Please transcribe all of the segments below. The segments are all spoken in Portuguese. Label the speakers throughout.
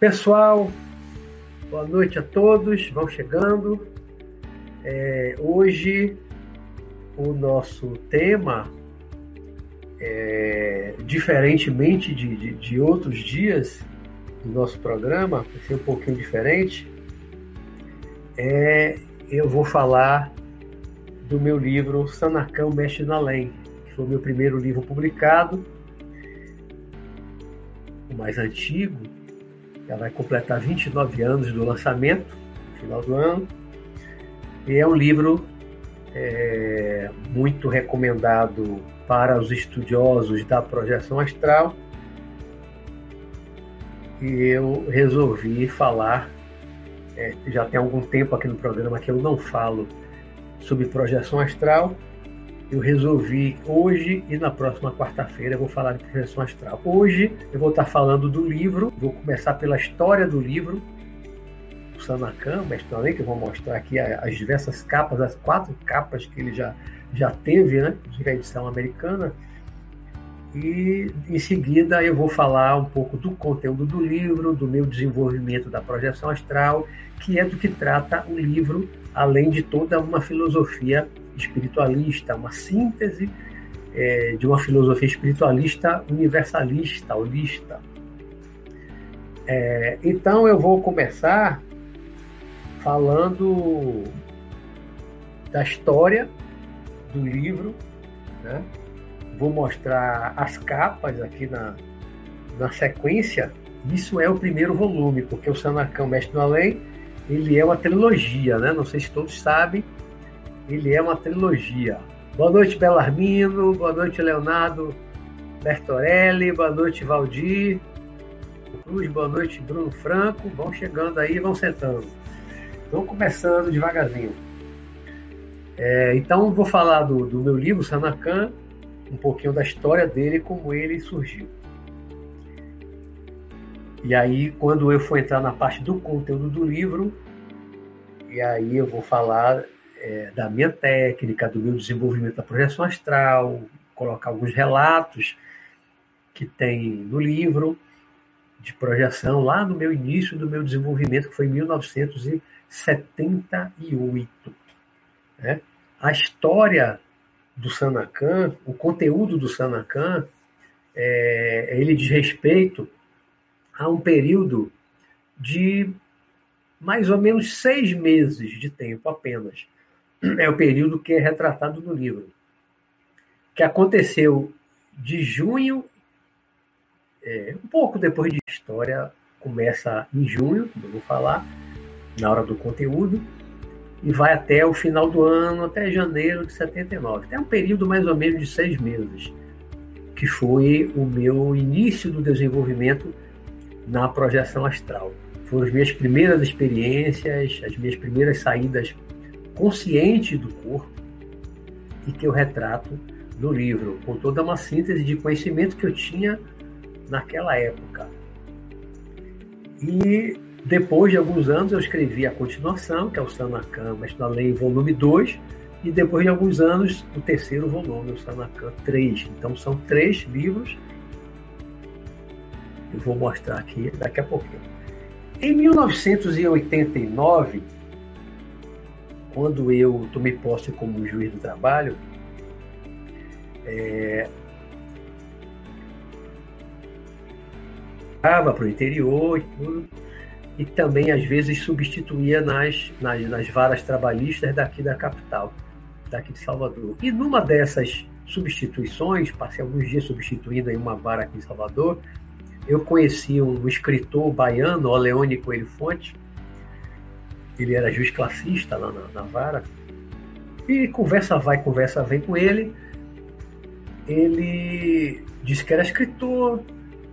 Speaker 1: Pessoal, boa noite a todos, vão chegando. É, hoje o nosso tema, é, diferentemente de, de, de, outros dias do nosso programa, vai ser um pouquinho diferente, é, eu vou falar do meu livro Sanacão Mexe na Além, que foi o meu primeiro livro publicado, o mais antigo, ela vai completar 29 anos do lançamento, no final do ano. E é um livro é, muito recomendado para os estudiosos da projeção astral. E eu resolvi falar, é, já tem algum tempo aqui no programa que eu não falo sobre projeção astral, eu resolvi hoje e na próxima quarta-feira eu vou falar de projeção astral. Hoje eu vou estar falando do livro, vou começar pela história do livro, o Sanakan, mestre Além, que eu vou mostrar aqui as diversas capas, as quatro capas que ele já, já teve, né, de edição americana. E em seguida eu vou falar um pouco do conteúdo do livro, do meu desenvolvimento da projeção astral, que é do que trata o livro, além de toda uma filosofia espiritualista, uma síntese é, de uma filosofia espiritualista universalista, holista. É, então eu vou começar falando da história do livro, né? vou mostrar as capas aqui na, na sequência. Isso é o primeiro volume, porque o Sanacão Mestre do Além ele é uma trilogia, né? Não sei se todos sabem, ele é uma trilogia. Boa noite, Belarmino. Boa noite, Leonardo Bertorelli. Boa noite, Valdir. Cruz, boa noite, Bruno Franco. Vão chegando aí, vão sentando. Estão começando devagarzinho. É, então, vou falar do, do meu livro, Sanacan, um pouquinho da história dele, como ele surgiu. E aí, quando eu for entrar na parte do conteúdo do livro, e aí eu vou falar é, da minha técnica, do meu desenvolvimento da projeção astral, colocar alguns relatos que tem no livro de projeção lá no meu início do meu desenvolvimento, que foi em 1978. Né? A história do Sanacan, o conteúdo do Sanacan, é, ele diz respeito a um período de mais ou menos seis meses de tempo apenas é o período que é retratado no livro, que aconteceu de junho, é, um pouco depois de história, começa em junho, como eu vou falar, na hora do conteúdo, e vai até o final do ano, até janeiro de 79. É um período mais ou menos de seis meses, que foi o meu início do desenvolvimento na projeção astral. Foram as minhas primeiras experiências, as minhas primeiras saídas consciente do corpo e que eu retrato no livro, com toda uma síntese de conhecimento que eu tinha naquela época. E depois de alguns anos eu escrevi a continuação, que é o Sanacan, mas na lei volume 2, e depois de alguns anos o terceiro volume, o Sanacan 3. Então são três livros. Eu vou mostrar aqui daqui a pouquinho. Em 1989, quando eu tomei posse como juiz do trabalho, é, para o interior e tudo, e também às vezes substituía nas, nas, nas varas trabalhistas daqui da capital, daqui de Salvador. E numa dessas substituições, passei alguns dias substituindo em uma vara aqui em Salvador, eu conheci um escritor baiano, Oleone Coelho Fonte, ele era juiz classista lá na, na vara. E conversa vai, conversa vem com ele. Ele disse que era escritor,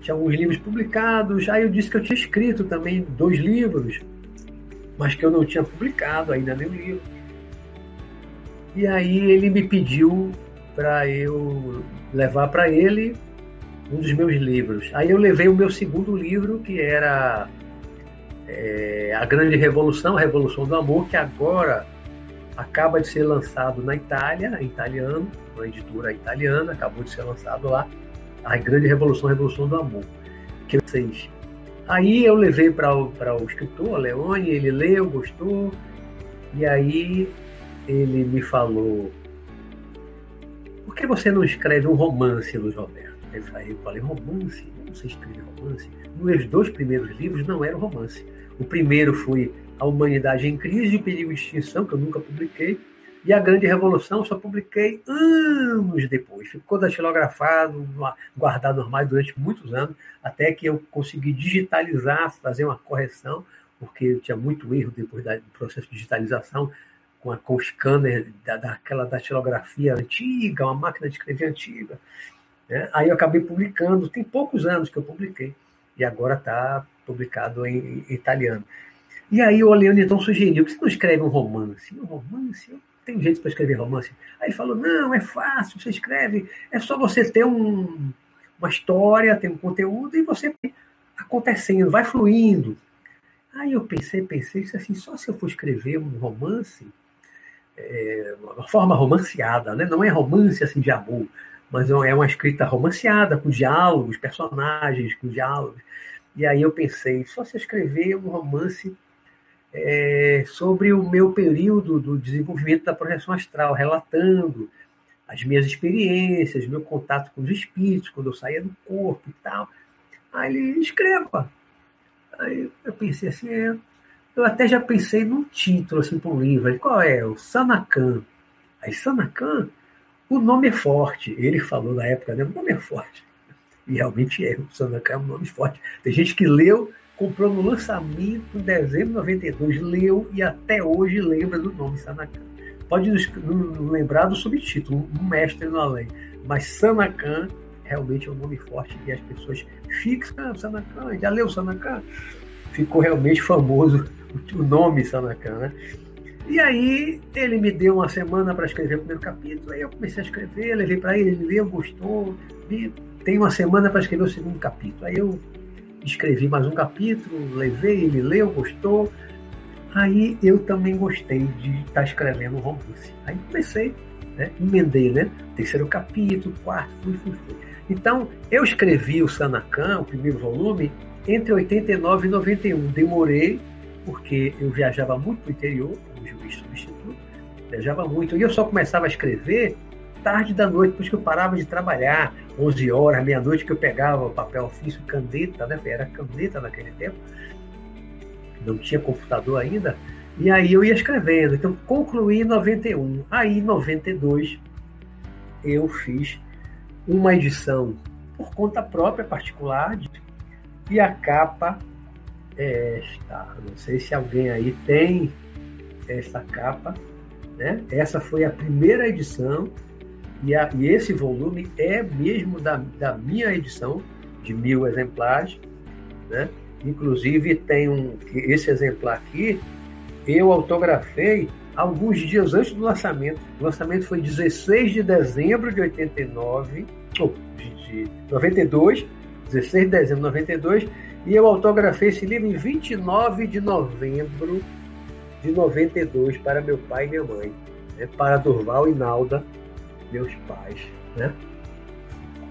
Speaker 1: tinha alguns livros publicados. Aí eu disse que eu tinha escrito também dois livros, mas que eu não tinha publicado ainda nenhum livro. E aí ele me pediu para eu levar para ele um dos meus livros. Aí eu levei o meu segundo livro, que era é, A Grande Revolução, a Revolução do Amor, que agora acaba de ser lançado na Itália, italiano, uma editora italiana, acabou de ser lançado lá, A Grande Revolução, a Revolução do Amor. Que vocês Aí eu levei para o, escritor, Leone, ele leu, gostou, e aí ele me falou: por que você não escreve um romance, Luiz Roberto? Eu falei: romance? Sei escrever romance. Meus dois primeiros livros não eram romance. O primeiro foi A Humanidade em Crise e Perigo de Extinção, que eu nunca publiquei. E A Grande Revolução só publiquei anos depois. Ficou datilografado, guardado normal durante muitos anos, até que eu consegui digitalizar, fazer uma correção, porque tinha muito erro depois do processo de digitalização, com, a, com o scanner da, daquela datilografia antiga, uma máquina de escrever antiga. Né? Aí eu acabei publicando, tem poucos anos que eu publiquei, e agora está publicado em, em, italiano. E aí o Oleano então sugeriu, que você não escreve um romance? Um romance? Tem jeito para escrever romance. Aí ele falou, não, é fácil, você escreve, é só você ter um, uma história, ter um conteúdo e você acontecendo, vai fluindo. Aí eu pensei, pensei, isso assim, só se eu for escrever um romance, é, uma forma romanceada, né? não é romance assim de amor, mas é uma escrita romanceada, com diálogos, personagens, com diálogos. E aí eu pensei, só se escrever um romance é, sobre o meu período do desenvolvimento da projeção astral, relatando as minhas experiências, meu contato com os espíritos, quando eu saía do corpo e tal. Aí ele escreva. Aí eu pensei assim, é, eu até já pensei num título assim para um livro. Qual é? O Sanacan. Aí Sanacan, o nome é forte. Ele falou na época, né? O nome é forte. E realmente é, o Sanacan é um nome forte. Tem gente que leu comprou no lançamento em dezembro de 92, leu e até hoje lembra do nome Sanacan. Pode lembrar do subtítulo, um mestre no além, mas Sanacan realmente é um nome forte e as pessoas fixam, ah, Sanacan, já leu Sanacan? Ficou realmente famoso o nome Sanacan, né? E aí ele me deu uma semana para escrever o primeiro capítulo, aí eu comecei a escrever, levei para ele, ele leu, gostou, e tem uma semana para escrever o segundo capítulo. Aí eu escrevi mais um capítulo, levei, ele leu, gostou. Aí eu também gostei de estar tá escrevendo um romance. Aí comecei, né? emendei, né? Terceiro capítulo, quarto, fui, fui, fui. Então, eu escrevi o Sanacan, o primeiro volume, entre 89 e 91. Demorei, porque eu viajava muito para o interior, juiz substituto, viajava muito. E eu só começava a escrever tarde da noite, depois que eu parava de trabalhar, 11 horas, meia-noite, que eu pegava papel ofício, caneta, né? Era caneta naquele tempo, não tinha computador ainda, e aí eu ia escrevendo. Então, concluí em 91. Aí, em 92, eu fiz uma edição por conta própria, particular, e a capa é esta. Não sei se alguém aí tem essa capa. Né? Essa foi a primeira edição e, a, e esse volume é mesmo da, da minha edição, de mil exemplares. Né? Inclusive, tem um, esse exemplar aqui, eu autografei alguns dias antes do lançamento. O lançamento foi 16 de dezembro de 89, ou de, de 92, 16 de dezembro de 92, e eu autografei esse livro em 29 de novembro de 92 para meu pai e minha mãe, né, para Durval e Nalda, meus pais, né?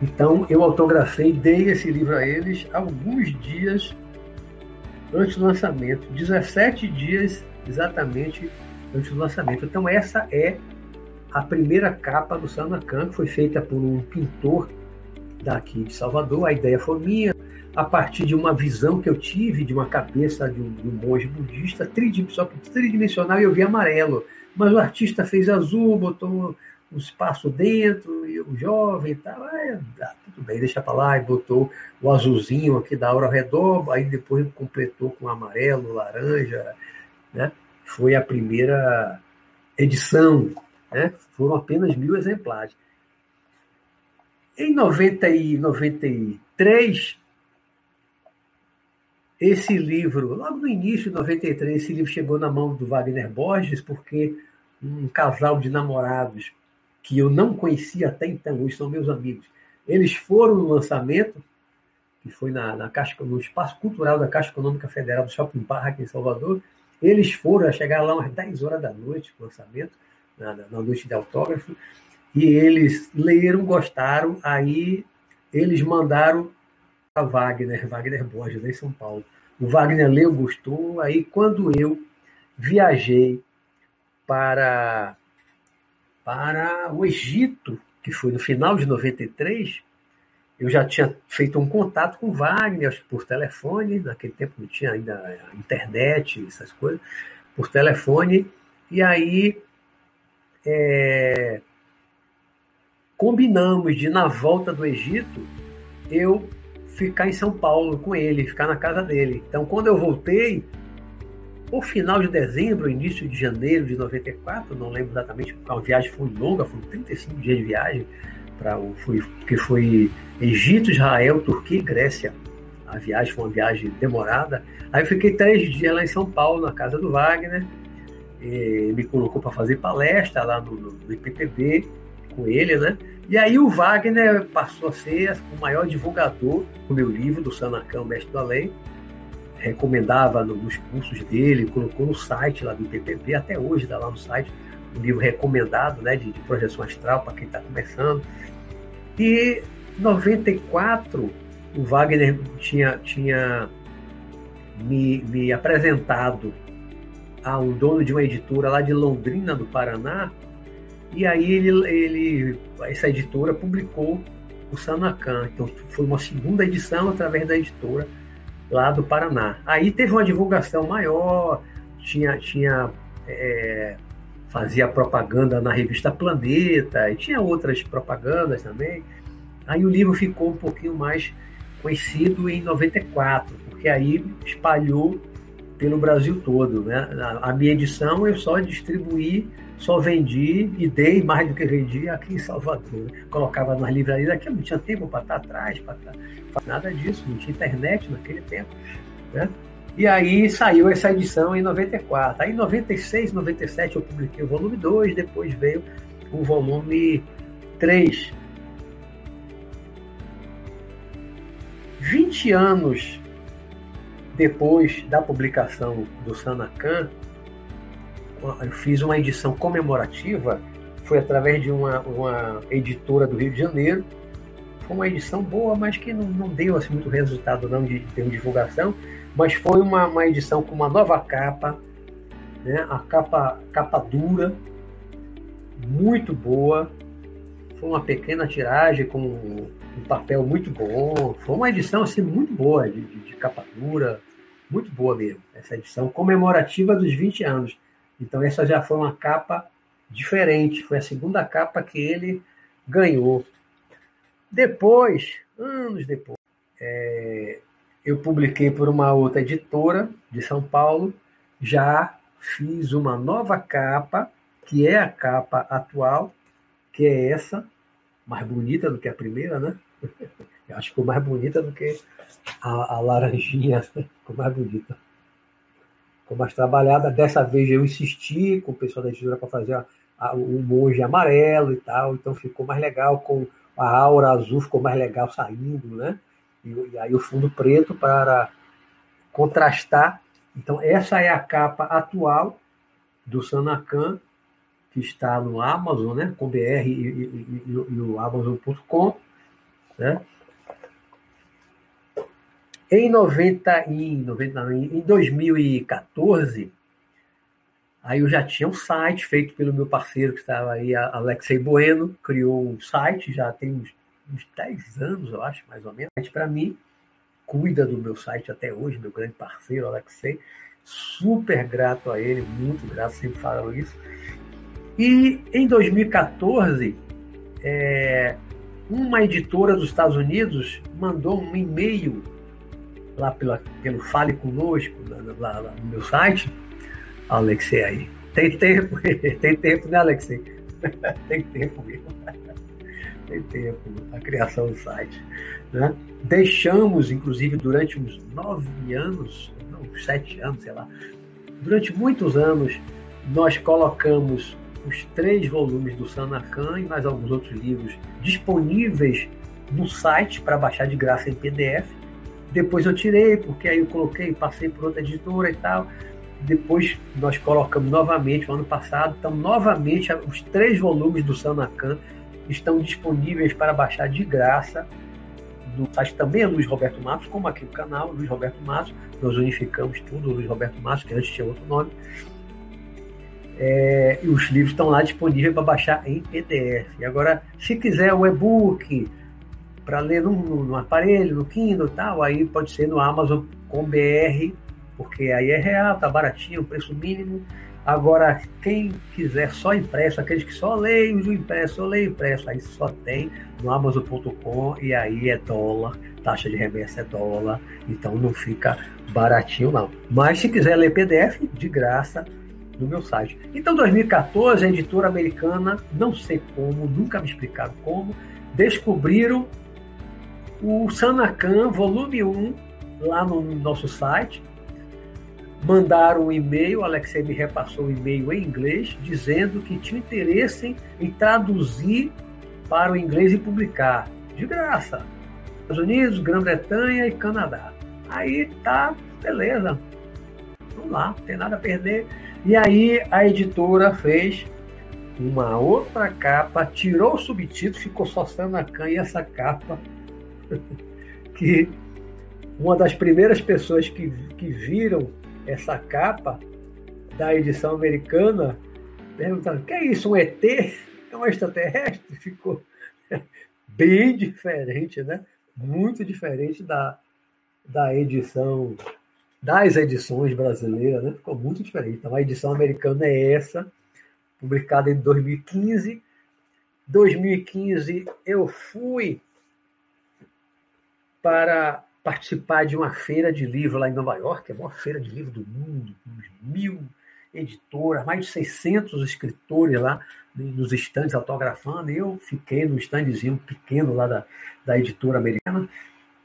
Speaker 1: Então eu autografei, dei esse livro a eles alguns dias antes do lançamento, 17 dias exatamente antes do lançamento. Então essa é a primeira capa do Sanacan, que foi feita por um pintor daqui de Salvador. A ideia foi minha, a partir de uma visão que eu tive de uma cabeça de um, de um monge budista, tridimensional, e eu vi amarelo. Mas o artista fez azul, botou um espaço dentro, e o jovem e tal, ah, tudo bem, deixa para lá, e botou o azulzinho aqui da aura ao redor, aí depois completou com amarelo, laranja, né? Foi a primeira edição, né? Foram apenas mil exemplares. Em 90 e 93, esse livro, logo no início de 93, esse livro chegou na mão do Wagner Borges, porque um casal de namorados que eu não conhecia até então, hoje são meus amigos. Eles foram no lançamento, que foi na, na Caixa, no Espaço Cultural da Caixa Econômica Federal do Shopping Park, aqui em Salvador. Eles foram a chegar lá umas 10 horas da noite, no lançamento, na, na noite de autógrafo, e eles leram, gostaram, aí eles mandaram Wagner, Wagner Borges, em São Paulo. O Wagner leu, gostou. Aí, quando eu viajei para, para o Egito, que foi no final de 93, eu já tinha feito um contato com o Wagner por telefone, naquele tempo não tinha ainda internet, essas coisas, por telefone, e aí é, combinamos de, na volta do Egito, eu ficar em São Paulo com ele, ficar na casa dele. Então, quando eu voltei, o final de dezembro, início de janeiro de 94, não lembro exatamente, porque a viagem foi longa, foram 35 dias de viagem, para o foi, que foi Egito, Israel, Turquia e Grécia. A viagem foi uma viagem demorada. Aí eu fiquei três dias lá em São Paulo, na casa do Wagner, me colocou para fazer palestra lá no, no IPTB com ele, né? E aí o Wagner passou a ser o maior divulgador do meu livro, do Sanacão, Mestre do Além. Recomendava nos cursos dele, colocou no site lá do IPPB, até hoje está lá no site, um livro recomendado né, de, de projeção astral para quem está começando. E em 94, o Wagner tinha, tinha me, me apresentado a um dono de uma editora lá de Londrina, do Paraná, e aí ele, ele, essa editora publicou o Sanacan. Então foi uma segunda edição através da editora lá do Paraná. Aí teve uma divulgação maior, tinha, tinha é, fazia propaganda na revista Planeta e tinha outras propagandas também. Aí o livro ficou um pouquinho mais conhecido em 94, porque aí espalhou pelo Brasil todo. Né? A minha edição eu só distribuí só vendi e dei mais do que vendi aqui em Salvador. Colocava nas livrarias aqui, não tinha tempo para estar atrás, para nada disso, não tinha internet naquele tempo. Né? E aí saiu essa edição em 94. Aí em 96, 97 eu publiquei o volume 2, depois veio o volume 3. 20 anos depois da publicação do Sanacan, eu fiz uma edição comemorativa, foi através de uma, uma editora do Rio de Janeiro. Foi uma edição boa, mas que não, não deu assim, muito resultado não de, de divulgação, mas foi uma, uma edição com uma nova capa, né? a capa, capa dura, muito boa. Foi uma pequena tiragem com um papel muito bom. Foi uma edição assim, muito boa, de, de, de capa dura, muito boa mesmo. Essa edição comemorativa dos 20 anos. Então essa já foi uma capa diferente, foi a segunda capa que ele ganhou. Depois, anos depois, é, eu publiquei por uma outra editora de São Paulo, já fiz uma nova capa, que é a capa atual, que é essa, mais bonita do que a primeira, né? Eu acho que ficou mais bonita do que a, a laranjinha, ficou mais bonita ficou mais trabalhada. Dessa vez eu insisti com o pessoal da editora para fazer a, a, o monge amarelo e tal, então ficou mais legal com a aura azul, ficou mais legal saindo, né? E, e aí o fundo preto para contrastar. Então essa é a capa atual do Sanacan, que está no Amazon, né? Com BR e, e, e, e o Amazon.com, né? Em 90, em, 90, em 2014, aí eu já tinha um site feito pelo meu parceiro que estava aí, Alexei Bueno, criou um site, já tem uns, uns 10 anos, eu acho, mais ou menos. Para mim, cuida do meu site até hoje, meu grande parceiro, Alexei. Super grato a ele, muito grato, sempre falam isso. E em 2014, é, uma editora dos Estados Unidos mandou um e-mail lá pela, pelo Fale Conosco, lá, lá, no meu site, Alexei aí. Tem tempo, tem tempo, né, Alexei? tem tempo mesmo. tem tempo a criação do site. Né? Deixamos, inclusive, durante uns nove anos, não, sete anos, sei lá, durante muitos anos, nós colocamos os três volumes do Sanacan e mais alguns outros livros disponíveis no site para baixar de graça em PDF depois eu tirei, porque aí eu coloquei, passei por outra editora e tal. Depois nós colocamos novamente, no ano passado, então novamente os três volumes do Sanacan estão disponíveis para baixar de graça no site também é Luiz Roberto Matos, como aqui no canal, Luiz Roberto Matos. Nós unificamos tudo, Luiz Roberto Matos, que antes tinha outro nome. É, e os livros estão lá disponíveis para baixar em PDF. E agora, se quiser o e-book para ler no, no, aparelho, no Kindle tal, aí pode ser no Amazon com BR, porque aí é real, tá baratinho, preço mínimo. Agora, quem quiser só impresso, aqueles que só leem o impresso, só leem impresso, aí só tem no Amazon.com e aí é dólar, taxa de remessa é dólar, então não fica baratinho não. Mas se quiser ler PDF, de graça, no meu site. Então, 2014, a editora americana, não sei como, nunca me explicaram como, descobriram o Sanacan volume 1 lá no nosso site, mandaram um e-mail, Alexei me repassou o um e-mail em inglês, dizendo que tinha interesse em traduzir para o inglês e publicar, de graça. Estados Unidos, Grã-Bretanha e Canadá. Aí tá, beleza. Vamos lá, não tem nada a perder. E aí a editora fez uma outra capa, tirou o subtítulo, ficou só Sanacan e essa capa que uma das primeiras pessoas que, que viram essa capa da edição americana, perguntando: que é isso, um ET? É um extraterrestre? Ficou bem diferente, né? Muito diferente da, da edição, das edições brasileiras, né? Ficou muito diferente. Então a edição americana é essa, publicada em 2015. 2015 eu fui para participar de uma feira de livro lá em Nova York, a maior feira de livro do mundo, mil editoras, mais de 600 escritores lá nos estandes autografando. Eu fiquei no standzinho pequeno lá da, da editora americana,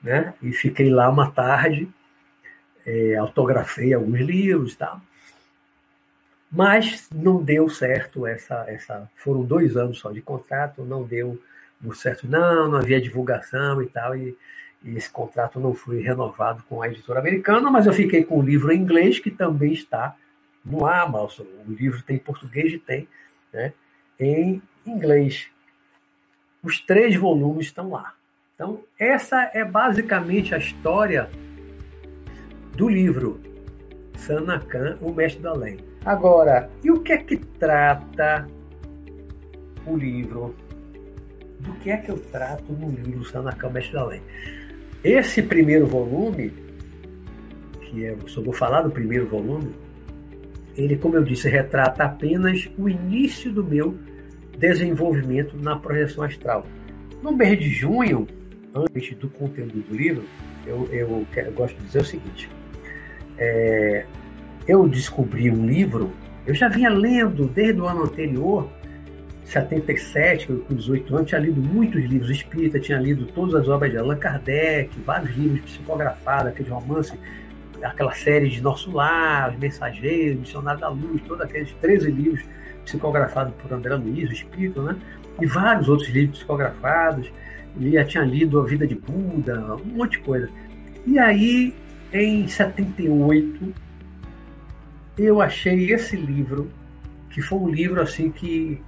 Speaker 1: né? E fiquei lá uma tarde, é, autografei alguns livros e tal. Mas não deu certo essa, essa. Foram dois anos só de contrato, não deu certo, não, não havia divulgação e tal. E esse contrato não foi renovado com a editora americana, mas eu fiquei com o livro em inglês, que também está no Amazon. O livro tem em português e tem né, em inglês. Os três volumes estão lá. Então, essa é basicamente a história do livro Sanakan, o Mestre da Lei. Agora, e o que é que trata o livro? Do que é que eu trato no livro Sanakan, o Mestre da Lei? Esse primeiro volume, que é, só vou falar do primeiro volume, ele, como eu disse, retrata apenas o início do meu desenvolvimento na projeção astral. No mês de junho, antes do conteúdo do livro, eu, eu, eu gosto de dizer o seguinte: é, eu descobri um livro, eu já vinha lendo desde o ano anterior 77, com 18 anos, tinha lido muitos livros espíritas, tinha lido todas as obras de Allan Kardec, vários livros psicografados, aqueles romances, aquela série de Nosso Lar, Os Mensageiros, Missionário da Luz, todos aqueles 13 livros psicografados por André Luiz, o Espírito, né? E vários outros livros psicografados. Já tinha lido A Vida de Buda, um monte de coisa. E aí, em 78, eu achei esse livro, que foi um livro assim que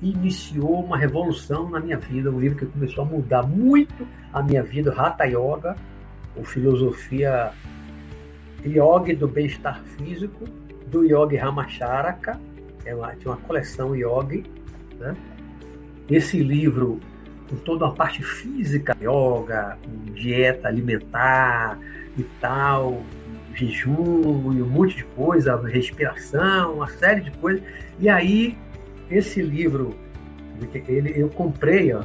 Speaker 1: iniciou uma revolução na minha vida, um livro que começou a mudar muito a minha vida, Hatha Yoga, ou filosofia yoga do bem-estar físico, do Yogi Ramacharaka, é uma, uma coleção yogi, né? Esse livro com toda a parte física, yoga, dieta alimentar e tal, jejum e um monte de coisa, respiração, uma série de coisas. E aí esse livro, ele, eu comprei, ó,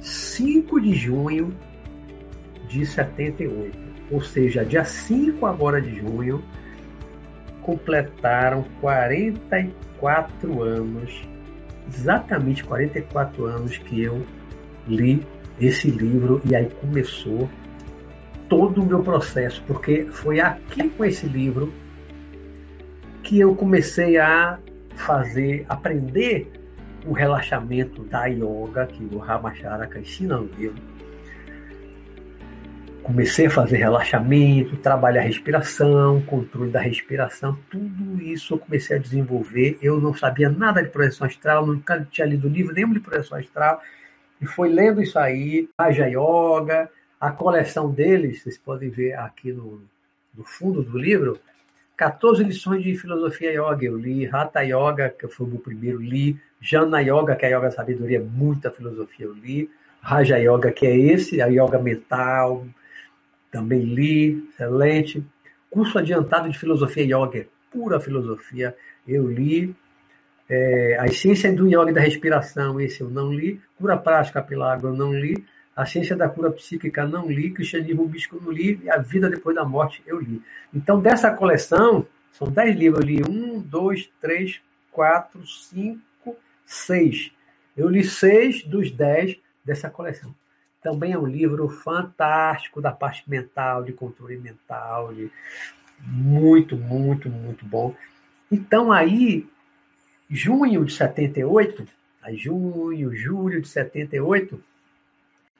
Speaker 1: 5 de junho de 78. Ou seja, dia 5 agora de junho, completaram 44 anos, exatamente 44 anos que eu li esse livro e aí começou todo o meu processo, porque foi aqui com esse livro que eu comecei a fazer, aprender o relaxamento da yoga, que o Ramacharaka ensina no livro. Comecei a fazer relaxamento, trabalhar respiração, controle da respiração, tudo isso eu comecei a desenvolver. Eu não sabia nada de projeção astral, nunca tinha lido livro nenhum de projeção astral. E foi lendo isso aí, Raja Yoga, a coleção deles, vocês podem ver aqui no, no fundo do livro, 14 lições de filosofia yoga eu li, Hatha Yoga, que foi o meu primeiro, li, Jana Yoga, que é a yoga sabedoria, muita filosofia eu li, Raja Yoga, que é esse, a yoga mental, também li, excelente. Curso adiantado de filosofia yoga, pura filosofia, eu li. É, a ciência do yoga da respiração, esse eu não li. Cura prática pela água, eu não li. A ciência da cura psíquica, não li. Cristianismo eu não li. E a vida depois da morte, eu li. Então, dessa coleção, são dez livros, eu li um, dois, três, quatro, cinco, seis. Eu li seis dos dez dessa coleção. Também é um livro fantástico da parte mental, de controle mental, de muito, muito, muito bom. Então aí, junho de 78, aí junho, julho de 78,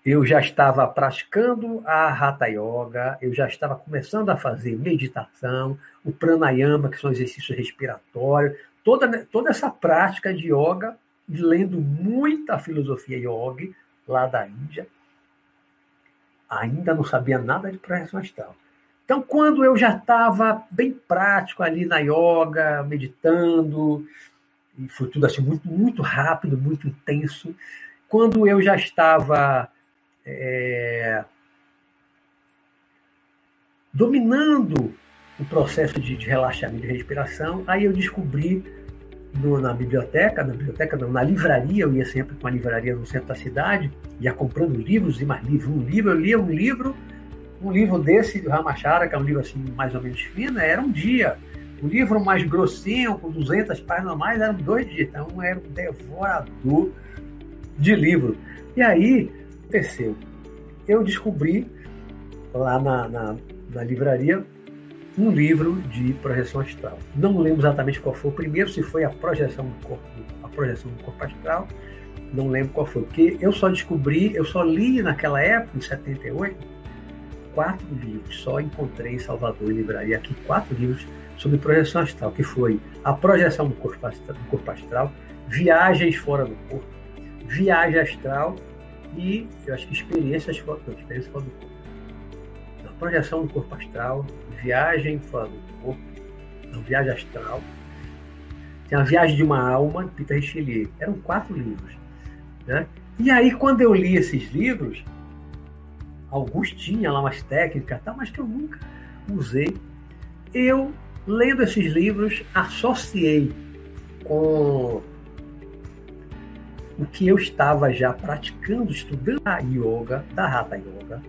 Speaker 1: eu já estava praticando a Hatha Yoga, eu já estava começando a fazer meditação, o pranayama, que são exercícios respiratórios, toda, toda essa prática de yoga, lendo muita filosofia yoga lá da Índia, ainda não sabia nada de projeção astral. Então, quando eu já estava bem prático ali na yoga, meditando, e foi tudo assim muito, muito rápido, muito intenso, quando eu já estava é, dominando o processo de, de relaxamento e respiração, aí eu descobri no, na biblioteca, na biblioteca não, na livraria, eu ia sempre para uma livraria no centro da cidade, ia comprando livros e mais livros. Um livro, eu lia um livro, um livro desse do Ramachara, que é um livro assim mais ou menos fino, era um dia. Um livro mais grossinho, com 200 páginas a mais, eram dois dias. Então, era um devorador de livro. E aí, aconteceu. Eu descobri lá na, na, na livraria um livro de projeção astral. Não lembro exatamente qual foi o primeiro, se foi a projeção do corpo, a projeção do corpo astral, não lembro qual foi, porque eu só descobri, eu só li naquela época, em 78, quatro livros, só encontrei em Salvador, em livraria aqui, quatro livros sobre projeção astral, que foi a projeção do corpo astral, do corpo astral viagens fora do corpo, viagem astral e, eu acho que experiências fora, experiências fora do corpo. A projeção do corpo astral, Viagem fora do corpo, não, Viagem Astral. Tem a Viagem de uma Alma, de Peter Richelieu. Eram quatro livros. Né? E aí, quando eu li esses livros, alguns tinham lá umas técnicas, tá, mas que eu nunca usei. Eu, lendo esses livros, associei com o que eu estava já praticando, estudando a yoga, da Hatha Yoga,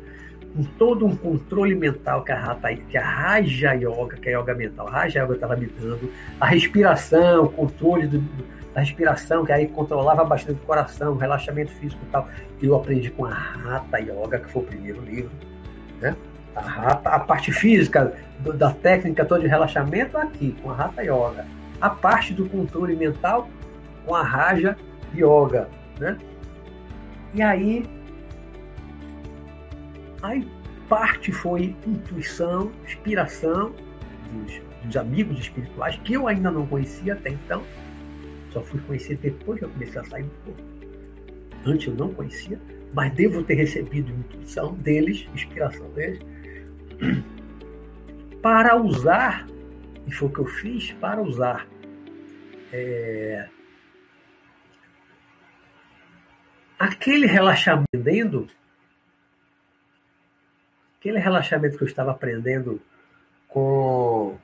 Speaker 1: com todo um controle mental que a, Hatha, que a Raja Yoga, que é a yoga mental, a Raja Yoga estava me dando, a respiração, o controle do, da respiração, que aí controlava bastante o coração, o relaxamento físico e tal. Eu aprendi com a Hatha Yoga, que foi o primeiro livro. Né? A, a parte física do, da técnica toda de relaxamento aqui, com a Hatha Yoga. A parte do controle mental com a Raja Yoga. Né? E aí Aí parte foi intuição, inspiração dos, dos, amigos espirituais que eu ainda não conhecia até então. Só fui conhecer depois que eu comecei a sair do corpo. Antes eu não conhecia, mas devo ter recebido intuição deles, inspiração deles, para usar, e foi o que eu fiz, para usar é, aquele relaxamento aquele relaxamento que eu estava aprendendo com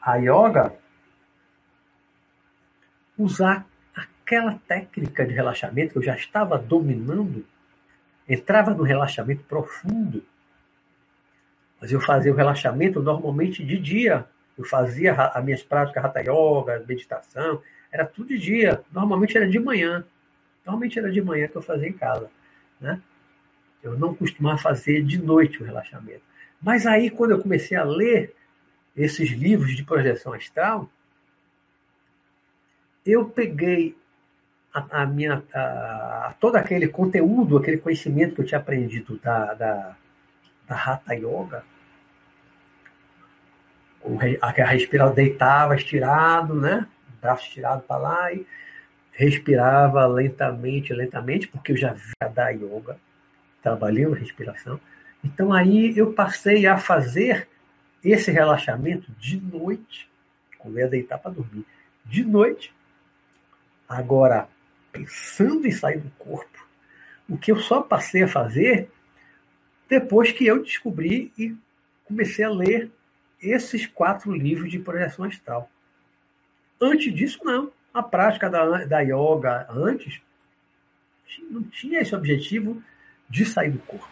Speaker 1: a yoga, usar aquela técnica de relaxamento que eu já estava dominando, entrava no relaxamento profundo. Mas eu fazia o relaxamento normalmente de dia. Eu fazia as minhas práticas Hatha Yoga, meditação, era tudo de dia. Normalmente era de manhã. Normalmente era de manhã que eu fazia em casa. Né? Eu não costumava fazer de noite o relaxamento. Mas aí, quando eu comecei a ler esses livros de projeção astral, eu peguei a, a minha, a, todo aquele conteúdo, aquele conhecimento que eu tinha aprendido da, da, da Hatha Yoga, a respirar deitava, estirado, né? braço estirado para lá, e respirava lentamente, lentamente, porque eu já via da yoga, trabalhando respiração. Então aí eu passei a fazer esse relaxamento de noite, quando eu ia deitar para dormir, de noite. Agora, pensando em sair do corpo, o que eu só passei a fazer depois que eu descobri e comecei a ler esses quatro livros de projeção astral. Antes disso, não. A prática da, da yoga antes não tinha esse objetivo de sair do corpo.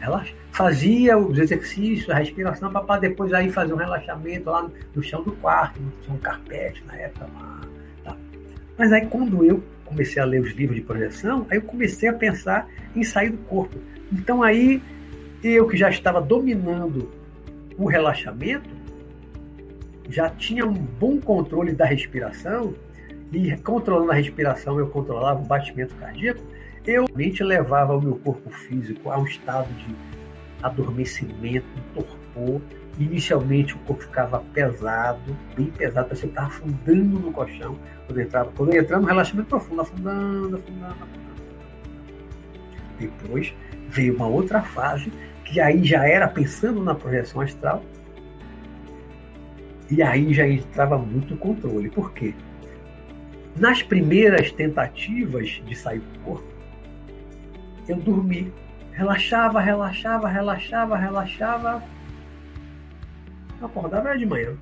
Speaker 1: Ela fazia os exercícios, a respiração, para depois aí fazer um relaxamento lá no, chão do quarto, no chão carpete na época lá. Tá. Mas aí quando eu comecei a ler os livros de projeção, aí eu comecei a pensar em sair do corpo. Então aí eu que já estava dominando o relaxamento, já tinha um bom controle da respiração, e controlando a respiração eu controlava o batimento cardíaco, eu realmente levava o meu corpo físico a um estado de adormecimento, torpor. Inicialmente o corpo ficava pesado, bem pesado, parecia que estava afundando no colchão quando eu entrava. Quando eu entrava no relaxamento profundo, afundando, afundando, afundando. Depois veio uma outra fase, que aí já era pensando na projeção astral, e aí já entrava muito controle. Por quê? Nas primeiras tentativas de sair do corpo, eu dormi. Relaxava, relaxava, relaxava, relaxava. Eu acordava de manhã,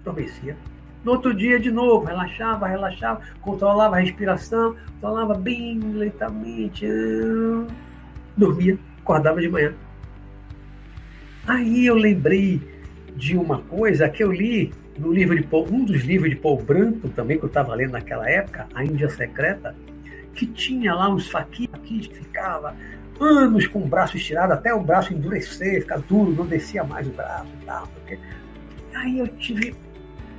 Speaker 1: adormecia. No outro dia, de novo, relaxava, relaxava, controlava a respiração, controlava bem lentamente, dormia, acordava de manhã. Aí eu lembrei de uma coisa que eu li no livro de Paul, um dos livros de Paul Branco também que eu estava lendo naquela época, A Índia Secreta, que tinha lá uns faquis que ficava anos com o braço estirado até o braço endurecer, ficar duro, não descia mais o braço e tal. Porque... Aí eu tive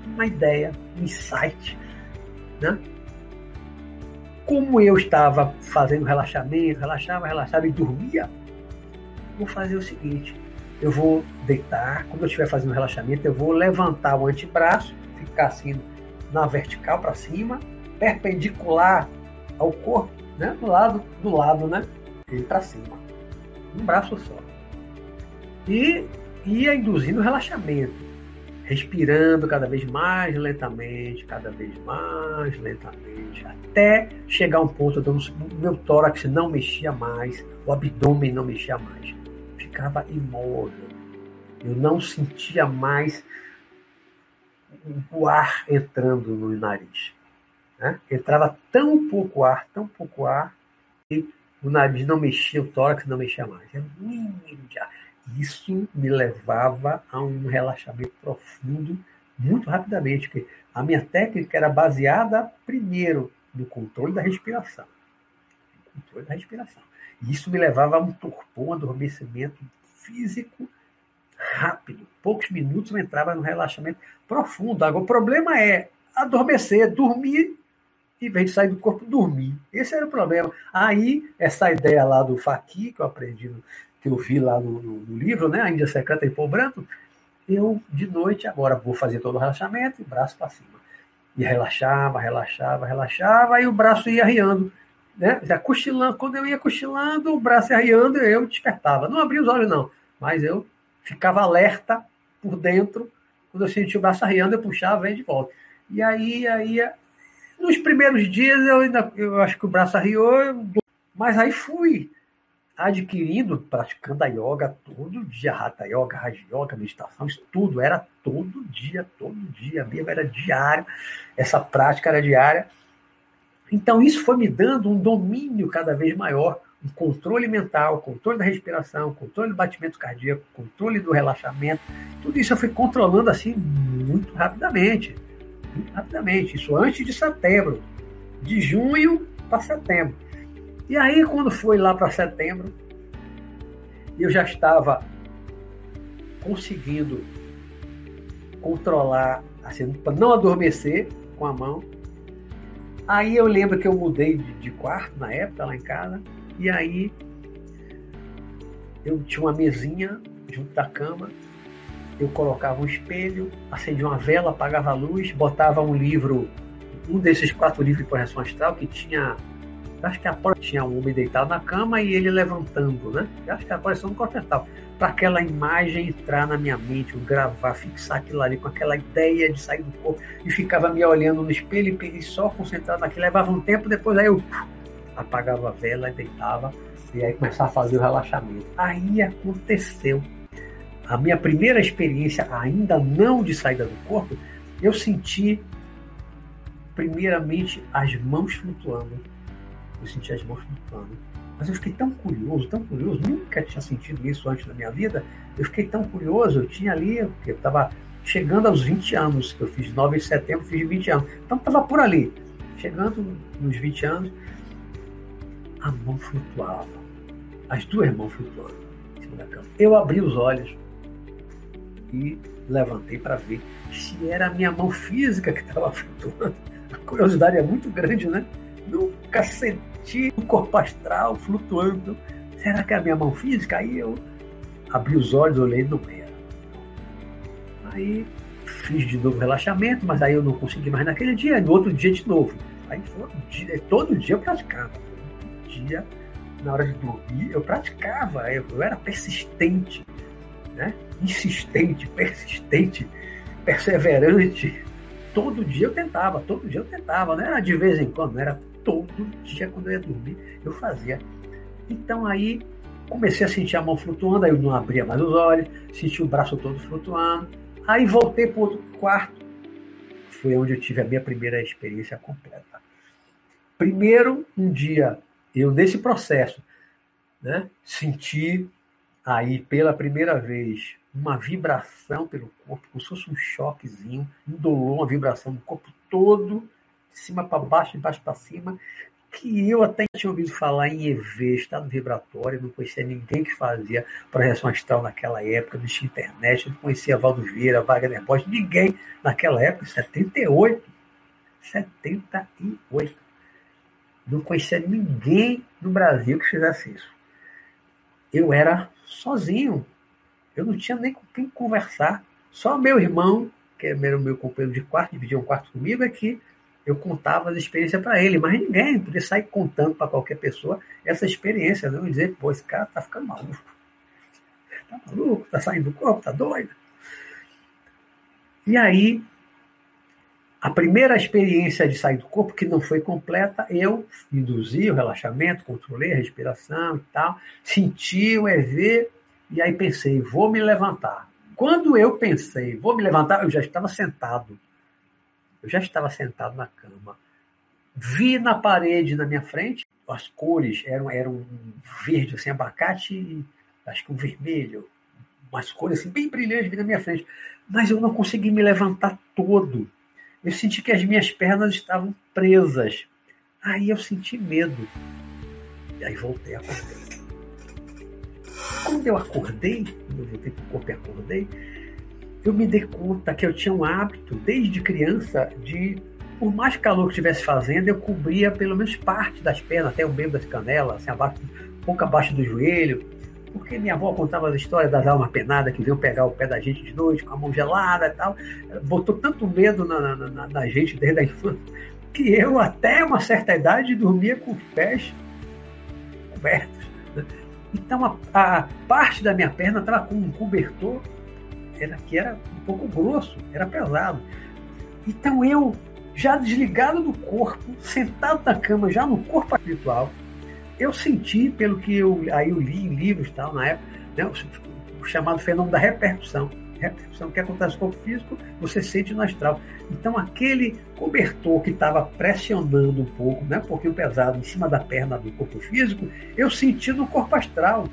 Speaker 1: uma ideia, um insight, né? Como eu estava fazendo relaxamento, relaxava, relaxava e dormia, vou fazer o seguinte: eu vou deitar, quando eu estiver fazendo relaxamento, eu vou levantar o antebraço, ficar assim na vertical para cima, perpendicular ao corpo, né? Do lado, do lado, né? E para cima. Um braço só. E ia induzindo relaxamento, respirando cada vez mais lentamente, cada vez mais lentamente, até chegar um ponto onde o meu tórax não mexia mais, o abdômen não mexia mais ficava imóvel. Eu não sentia mais o ar entrando no nariz. Né? Entrava tão pouco ar, tão pouco ar, que o nariz não mexia, o tórax não mexia mais. Isso me levava a um relaxamento profundo muito rapidamente, porque a minha técnica era baseada primeiro no controle da respiração. Controle da respiração. Isso me levava a um torpor, um adormecimento físico rápido. Poucos minutos eu entrava no relaxamento profundo. Agora, o problema é adormecer, dormir, em vez de sair do corpo, dormir. Esse era o problema. Aí, essa ideia lá do Faqui, que eu aprendi, que eu vi lá no, no, livro, né, a Índia Secreta em Pô Branco, eu, de noite, agora vou fazer todo o relaxamento e braço para cima. E relaxava, relaxava, relaxava, e o braço ia riando né? Já cochilando, quando eu ia cochilando, o braço ia riando, eu despertava. Não abria os olhos, não, mas eu ficava alerta por dentro. Quando eu sentia o braço arriando, eu puxava e de volta. E aí, aí, nos primeiros dias, eu ainda, eu acho que o braço arriou, mas aí fui adquirindo, praticando a yoga todo dia, Hatha Yoga, Raja Yoga, meditação, isso tudo era todo dia, todo dia mesmo, era diário, essa prática era diária. Então, isso foi me dando um domínio cada vez maior, um controle mental, controle da respiração, controle do batimento cardíaco, controle do relaxamento. Tudo isso eu fui controlando assim muito rapidamente. Muito rapidamente. Isso antes de setembro. De junho para setembro. E aí, quando foi lá para setembro, eu já estava conseguindo controlar, assim, para não adormecer com a mão, Aí eu lembro que eu mudei de, de quarto na época, lá em casa, e aí eu tinha uma mesinha junto da cama, eu colocava um espelho, acendia uma vela, apagava a luz, botava um livro um desses quatro livros de correção astral que tinha acho que a porta tinha um homem deitado na cama e ele levantando, né? Acho que a aparição do corpo astral. Para aquela imagem entrar na minha mente, eu gravar, fixar aquilo ali com aquela ideia de sair do corpo e ficava me olhando no espelho e só concentrado naquilo. Levava um tempo, depois aí eu apagava a vela deitava e aí começava a fazer o relaxamento. Aí aconteceu. A minha primeira experiência, ainda não de saída do corpo, eu senti primeiramente as mãos flutuando eu senti as mãos flutuando. Mas eu fiquei tão curioso, tão curioso, nunca tinha sentido isso antes na minha vida. Eu fiquei tão curioso, eu tinha ali, eu estava chegando aos 20 anos, eu fiz 9 de setembro, fiz 20 anos. Então estava por ali, chegando nos 20 anos, a mão flutuava, as duas mãos flutuando em cima da cama. Eu abri os olhos e levantei para ver se era a minha mão física que estava flutuando. A curiosidade é muito grande, né? nunca senti o corpo astral flutuando. Será que é a minha mão física? Aí eu abri os olhos, olhei, não era. Aí fiz de novo relaxamento, mas aí eu não consegui mais naquele dia, no outro dia de novo. Aí foi, dia, todo dia eu praticava. Todo dia, na hora de dormir, eu praticava. Eu, eu era persistente, né? insistente, persistente, perseverante. Todo dia eu tentava, todo dia eu tentava, não era de vez em quando, não era todo dia, quando eu ia dormir, eu fazia. Então aí comecei a sentir a mão flutuando, aí eu não abria mais os olhos, senti o braço todo flutuando. Aí voltei para outro quarto, foi onde eu tive a minha primeira experiência completa. Primeiro, um dia, eu nesse processo, né, senti aí pela primeira vez uma vibração pelo corpo, como se fosse um choquezinho, dolor, uma vibração no corpo todo, de cima para baixo, de baixo para cima, que eu até tinha ouvido falar em EV, estado vibratório, não conhecia ninguém que fazia projeção astral naquela época, não tinha internet, não conhecia Valdo Vieira, Wagner Bosch, ninguém naquela época, 78, 78. Não conhecia ninguém no Brasil que fizesse isso. Eu era sozinho, eu não tinha nem com quem conversar. Só meu irmão, que era meu companheiro de quarto, dividia um quarto comigo, é que eu contava as experiências para ele, mas ninguém podia sair contando para qualquer pessoa essa experiência, não dizer, pô, esse cara tá ficando maluco. Tá maluco, tá saindo do corpo, tá doido. E aí, a primeira experiência de sair do corpo, que não foi completa, eu induzi o relaxamento, controlei a respiração e tal, senti o EV, e aí pensei, vou me levantar. Quando eu pensei, vou me levantar, eu já estava sentado eu já estava sentado na cama. Vi na parede na minha frente, as cores eram, eram verde, assim, abacate, acho que um vermelho, umas cores assim, bem brilhantes vi na minha frente. Mas eu não consegui me levantar todo. Eu senti que as minhas pernas estavam presas. Aí eu senti medo. E aí voltei a acordar. Quando eu acordei, quando eu voltei para o corpo e acordei, eu me dei conta que eu tinha um hábito, desde criança, de, por mais calor que estivesse fazendo, eu cobria pelo menos parte das pernas, até o meio das canelas, assim, abaixo, um pouco abaixo do joelho, porque minha avó contava as histórias das almas penadas que vinham pegar o pé da gente de noite com a mão gelada e tal. Botou tanto medo na, na, na gente desde a infância que eu, até uma certa idade, dormia com os pés cobertos. Né? Então, a, a, parte da minha perna estava com um cobertor era que era um pouco grosso, era pesado. Então eu, já desligado do corpo, sentado na cama, já no corpo espiritual, eu senti, pelo que eu, aí eu li em livros tal, na época, né, o, chamado fenômeno da repercussão. Repercussão que acontece no corpo físico, você sente no astral. Então aquele cobertor que estava pressionando um pouco, né, um pouquinho pesado, em cima da perna do corpo físico, eu senti no corpo astral.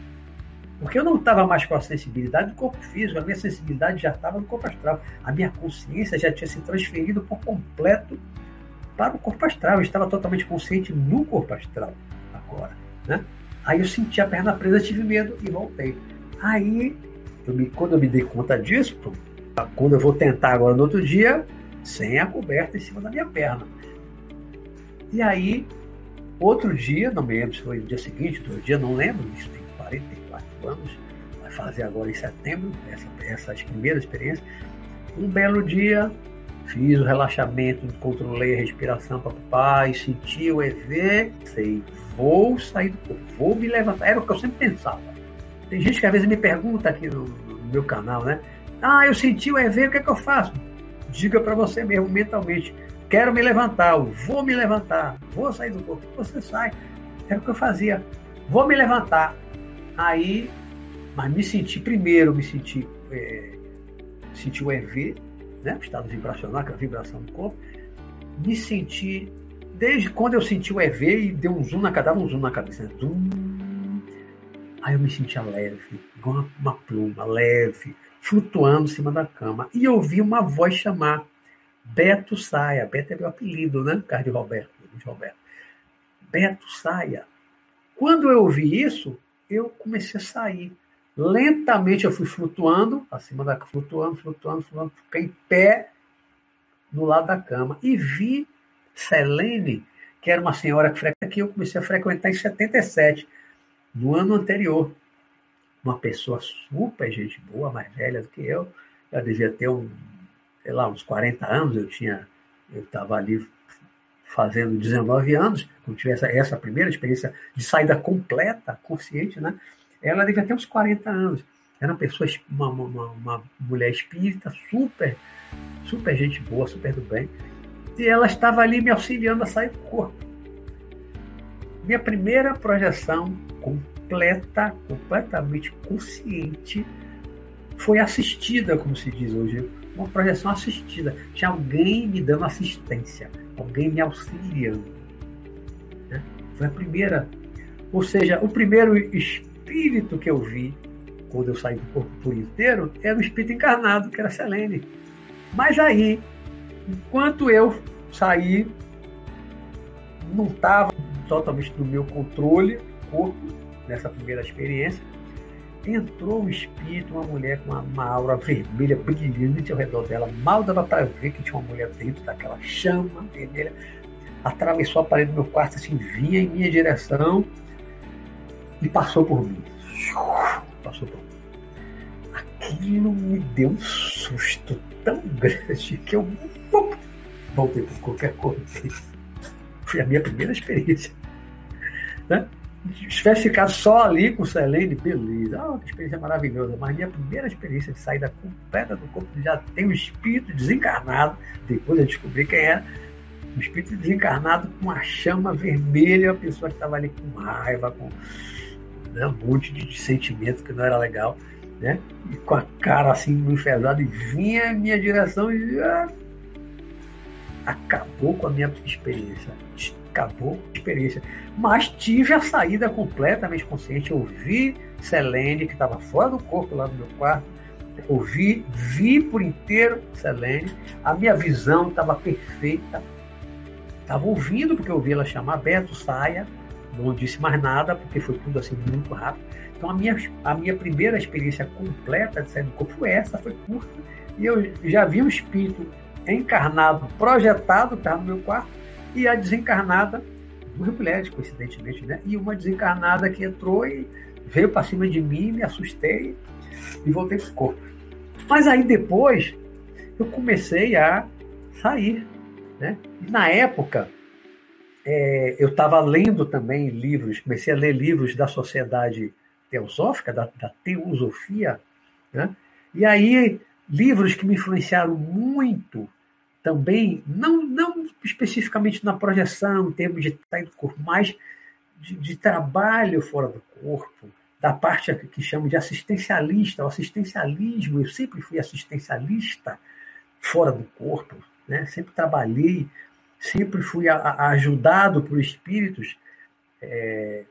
Speaker 1: Porque eu não estava mais com a sensibilidade do corpo físico, a minha sensibilidade já estava no corpo astral. A minha consciência já tinha se transferido por completo para o corpo astral. Eu estava totalmente consciente no corpo astral agora. Né? Aí eu senti a perna presa, tive medo e voltei. Aí, eu me, quando eu me dei conta disso, quando eu vou tentar agora no outro dia, sem a coberta em cima da minha perna. E aí, outro dia, não me lembro se foi no dia seguinte, outro dia, não lembro, isso tem 40 vamos vai fazer agora em setembro, essa, essas primeiras experiências. Um belo dia, fiz o relaxamento, controlei a respiração, papapá, e senti o EV, sei, vou sair do corpo, vou me levantar. Era o que eu sempre pensava. Tem gente que às vezes me pergunta aqui no, no meu canal, né? Ah, eu senti o EV, o que é que eu faço? Diga para você mesmo mentalmente, quero me levantar, vou me levantar, vou sair do corpo. Você sai. Era o que eu fazia. Vou me levantar. Aí, mas me senti primeiro, me senti, é, senti o EV, né? o estado vibracional, aquela vibração do corpo. Me senti, desde quando eu senti o EV e deu um zoom na cabeça, um zoom na cabeça, né? zoom. Aí eu me sentia leve, igual uma, uma pluma, leve, flutuando em cima da cama. E ouvi uma voz chamar Beto Saia. Beto é meu apelido, né? Carlos de Roberto, de Roberto. Beto Saia. Quando eu ouvi isso, eu comecei a sair. Lentamente eu fui flutuando, acima da flutuando, flutuando, flutuando, fiquei em pé no lado da cama e vi Selene, que era uma senhora que, que eu comecei a frequentar em 77, no ano anterior. Uma pessoa super gente boa, mais velha do que eu. Eu devia ter um, sei lá, uns 40 anos, eu tinha, eu estava ali fazendo 19 anos, quando tive essa, essa primeira experiência de saída completa, consciente, né? Ela devia ter uns 40 anos. Era uma pessoa, uma, uma, uma mulher espírita, super, super gente boa, super do bem. E ela estava ali me auxiliando a sair do corpo. Minha primeira projeção completa, completamente consciente, foi assistida, como se diz hoje. Uma projeção assistida. Tinha alguém me dando assistência, alguém me auxiliando. Né? Foi a primeira. Ou seja, o primeiro espírito que eu vi quando eu saí do corpo por inteiro era o espírito encarnado, que era Selene. Mas aí, enquanto eu saí, não estava totalmente no meu controle, corpo, nessa primeira experiência, entrou um espírito, uma mulher com uma, aura vermelha brilhante ao redor dela. Mal dava para ver que tinha uma mulher dentro daquela chama vermelha. Atravessou a parede do meu quarto, assim, vinha em minha direção e passou por mim. Passou por mim. Aquilo me deu um susto tão grande que eu voltei por qualquer coisa. Foi a minha primeira experiência. Né? Se tivesse ficado só ali com Selene, beleza. Ah, que experiência maravilhosa. Mas minha primeira experiência de saída completa do corpo já tem um espírito desencarnado. Depois eu descobri quem era. Um espírito desencarnado com uma chama vermelha, a pessoa que estava ali com raiva, com né? um monte de, de sentimento que não era legal, né? E com a cara assim enfesada e vinha em minha direção e ah, acabou com a minha experiência. Acabou a experiência. Mas tive a saída completamente consciente. Ouvi Selene, que estava fora do corpo lá no meu quarto. Ouvi, vi por inteiro Selene. A minha visão estava perfeita. Estava ouvindo, porque eu ouvi ela chamar Beto, saia não disse mais nada, porque foi tudo assim muito rápido. Então a minha, a minha primeira experiência completa de sair do corpo foi essa, foi curta, e eu já vi um espírito encarnado, projetado, estava no meu quarto, e a desencarnada, duas mulheres, coincidentemente, né? E uma desencarnada que entrou e veio para cima de mim, me assustei e voltei para o corpo. Mas aí depois eu comecei a sair, né? E na época é, eu estava lendo também livros, comecei a ler livros da sociedade teosófica, da, da teosofia, né? e aí livros que me influenciaram muito também, não, não especificamente na projeção, em termos de sair do corpo, mas de, de, trabalho fora do corpo, da parte que chamo de assistencialista, o assistencialismo, eu sempre fui assistencialista fora do corpo, né? sempre trabalhei sempre fui a, a, ajudado por espíritos. É,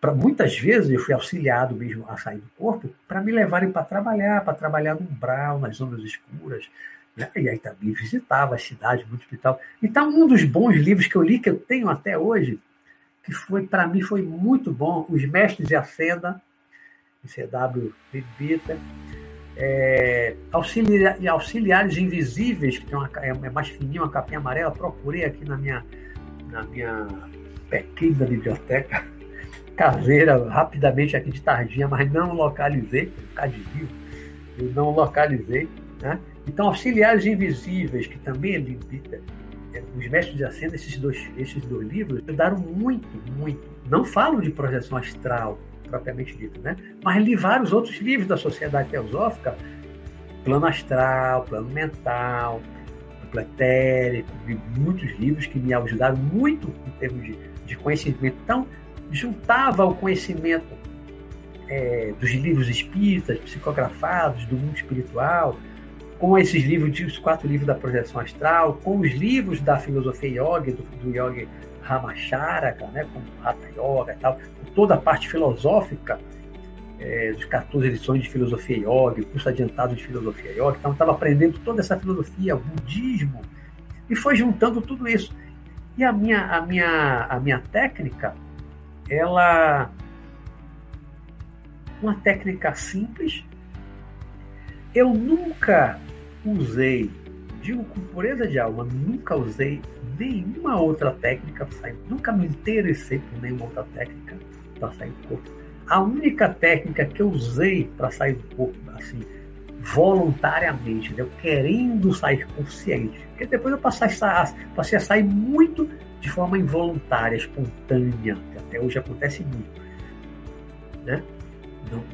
Speaker 1: para muitas vezes eu fui auxiliado mesmo a sair do corpo para me levarem para trabalhar, para trabalhar no umbral, nas zonas escuras. Né? E aí também visitava as cidades, muito hospital. Então, um dos bons livros que eu li, que eu tenho até hoje, que foi para mim foi muito bom, Os Mestres e a Seda, C.W. Bita, é, auxiliar, auxiliares invisíveis, que tem uma, é, é mais fininho, uma capinha amarela, procurei aqui na minha, na minha pequena biblioteca caseira, rapidamente aqui de tardinha, mas não localizei, ficar de vivo, eu não localizei, né? Então, Auxiliares Invisíveis, que também é, é, os Mestres de Ascenda, esses dois, esses dois livros, ajudaram muito, muito. Não falo de projeção astral, propriamente dito, né? mas li vários outros livros da Sociedade Teosófica, plano astral, plano mental, etérico, li muitos livros que me ajudaram muito em termos de, de conhecimento. Então, juntava o conhecimento é, dos livros espíritas, psicografados, do mundo espiritual, com esses livros, os quatro livros da projeção astral, com os livros da filosofia yoga, do, do yoga Ramacharaka, né, como Hatha Yoga e tal, toda a parte filosófica é, dos 14 lições de filosofia yoga, curso adiantado de filosofia yoga, então estava aprendendo toda essa filosofia, budismo, e foi juntando tudo isso. E a minha, a minha, a minha técnica, ela uma técnica simples. Eu nunca usei, digo com pureza de alma, nunca usei nenhuma outra técnica para. Nunca me interessei por nenhuma outra técnica para sair do corpo. A única técnica que eu usei para sair do corpo, assim, voluntariamente, né? querendo sair consciente, porque depois eu passei a, sair muito de forma involuntária, espontânea, que até hoje acontece muito. Né?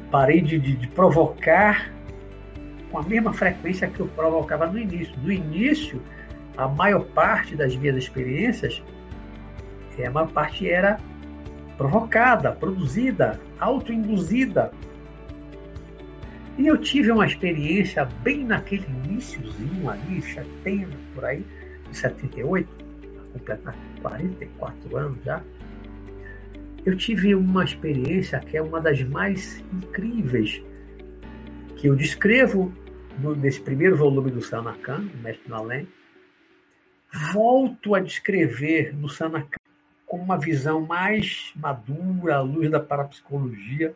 Speaker 1: Parei de, de, de provocar com a mesma frequência que eu provocava no início. No início, a maior parte das minhas experiências, é, a maior parte era provocada, produzida, autoinduzida. E eu tive uma experiência bem naquele iníciozinho ali, setembro, por aí, de 78, completar 44 anos já. Eu tive uma experiência que é uma das mais incríveis que eu descrevo no, nesse primeiro volume do Sanakan, Mestre no Além. Volto a descrever no Sanakan com uma visão mais madura, à luz da parapsicologia,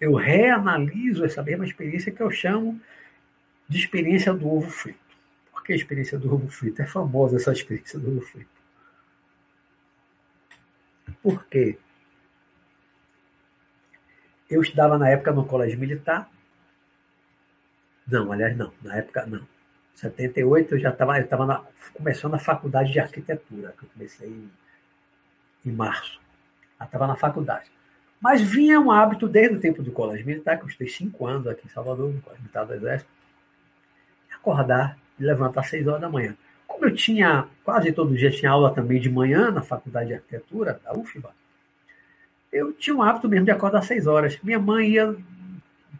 Speaker 1: eu reanaliso essa mesma experiência que eu chamo de experiência do ovo frito. Por que a experiência do ovo frito? É famosa essa experiência do ovo frito. Por quê? Eu estudava na época no colégio militar. Não, aliás, não. Na época, não. Em 78 eu já estava eu tava começando a faculdade de arquitetura, que eu comecei em em março. Ela estava na faculdade. Mas vinha um hábito desde o tempo do colégio militar, que eu estudei cinco anos aqui em Salvador, no colégio militar do Exército, acordar e levantar às seis horas da manhã. Como eu tinha, quase todo dia tinha aula também de manhã na faculdade de arquitetura, da UFBA, eu tinha um hábito mesmo de acordar às seis horas. Minha mãe ia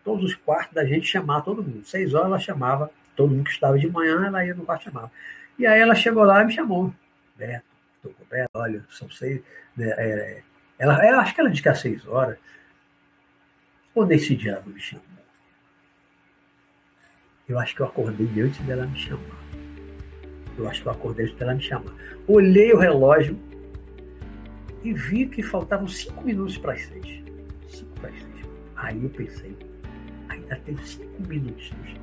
Speaker 1: todos os quartos da gente chamar todo mundo. Seis horas ela chamava, todo mundo que estava de manhã, ela ia no quarto chamar. E aí ela chegou lá e me chamou. Beto, estou coberto, olha, são seis. Né, é, ela, acho que ela disse que às seis horas. Ou nesse dia ela me chamou. Eu acho que eu acordei antes dela me chamar. Eu acho que eu acordei antes dela me chamar. Olhei o relógio e vi que faltavam cinco minutos para as seis. Cinco para as seis. Aí eu pensei, ainda tenho cinco minutinhos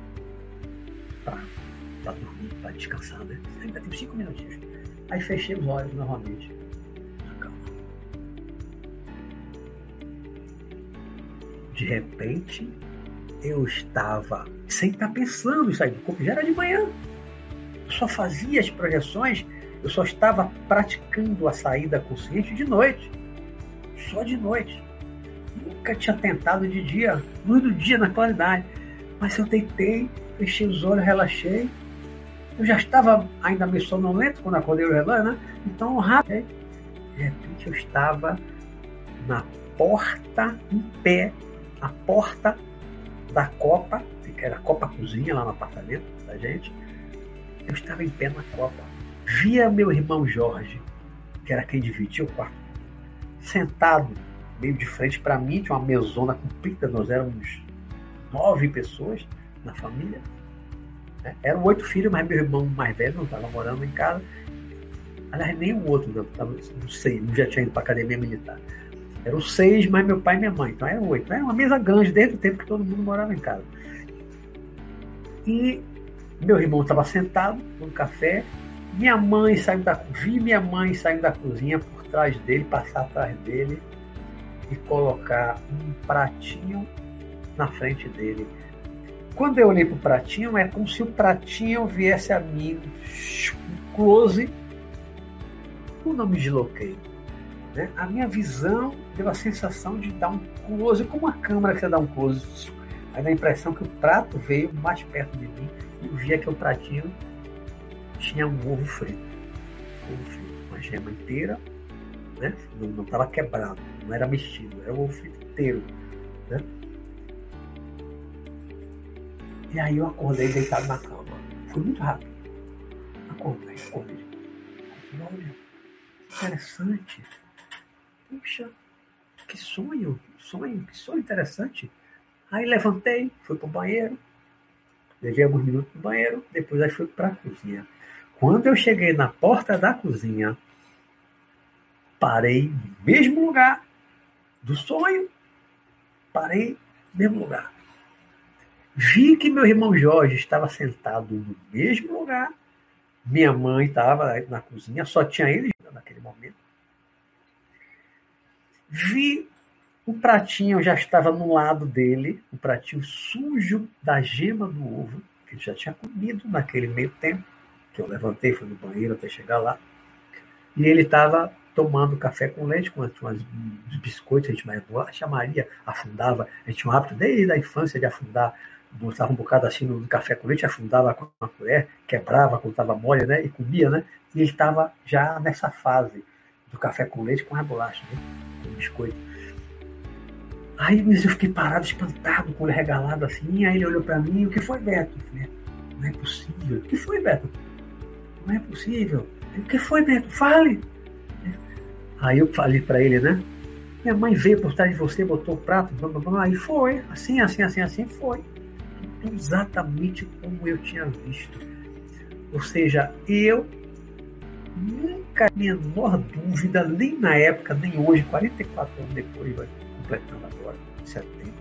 Speaker 1: para dormir, para descansar, né? Ainda tenho cinco minutinhos. Aí fechei os olhos novamente. De repente, eu estava, sem estar pensando do corpo, já era de manhã. Eu só fazia as projeções, eu só estava praticando a saída consciente de noite. Só de noite. Nunca tinha tentado de dia, luz do dia na claridade. Mas eu deitei, fechei os olhos, relaxei eu já estava ainda meio sonolento quando acordei o relógio, né? Então, rápido. De repente, eu estava na porta, em pé, a porta da Copa, que era a Copa Cozinha lá no apartamento da gente. Eu estava em pé na Copa. Via meu irmão Jorge, que era quem dividia o quarto, sentado meio de frente para mim, tinha uma mesona comprida, nós éramos nove pessoas na família. Né? Eram oito filhos, mas meu irmão mais velho não estava morando em casa. Aliás, nem o outro, não, tava, não sei, já tinha ido para academia militar. Eram seis, mais meu pai e minha mãe. Então eram oito. Era uma mesa grande desde o tempo que todo mundo morava em casa. E meu irmão estava sentado no café. Minha mãe saiu da vi minha mãe saindo da cozinha por trás dele, passar atrás dele e colocar um pratinho na frente dele Quando eu olhei para o pratinho, é como se o pratinho viesse a mim, um close, eu não me desloquei. Né? A minha visão deu a sensação de dar um close, como a câmera que você dá um close. Aí dá a impressão que o prato veio mais perto de mim e eu via que o pratinho tinha um ovo frito. Um ovo frito, uma gema inteira, né? não estava quebrado, não era mexido, era ovo frito inteiro. Né? E aí eu acordei deitado na cama. Foi muito rápido. Acordei, acordei. Olha, interessante. Puxa, que sonho, sonho, que sonho interessante. Aí levantei, fui para o banheiro, levei alguns minutos no banheiro, depois aí fui para a cozinha. Quando eu cheguei na porta da cozinha, parei no mesmo lugar do sonho, parei no mesmo lugar. Vi que meu irmão Jorge estava sentado no mesmo lugar. Minha mãe estava na cozinha, só tinha ele naquele momento. Vi o pratinho já estava no lado dele, o pratinho sujo da gema do ovo, que ele já tinha comido naquele meio tempo, que eu levantei, fui no banheiro até chegar lá. E ele estava tomando café com leite, com umas, biscoitos, a gente mais chamaria, afundava, a gente tinha um hábito desde a infância de afundar botava um bocado assim no café com leite, afundava com uma colher, quebrava quando estava mole, né? E comia, né? E ele estava já nessa fase do café com leite com a bolacha, né? Com biscoito. Aí eu fiquei parado, espantado, com ele regalado assim. Aí ele olhou para mim: O que foi, Beto? Eu falei: Não é possível. O que foi, Beto? Não é possível. O que foi, Beto? Fale. Aí eu falei para ele, né? Minha mãe veio por trás de você, botou o prato, blá, blá, blá, aí foi, assim, assim, assim, assim, foi exatamente como eu tinha visto. Ou seja, eu nunca, menor dúvida, nem na época, nem hoje, 44 anos depois, vai completando agora, em setembro,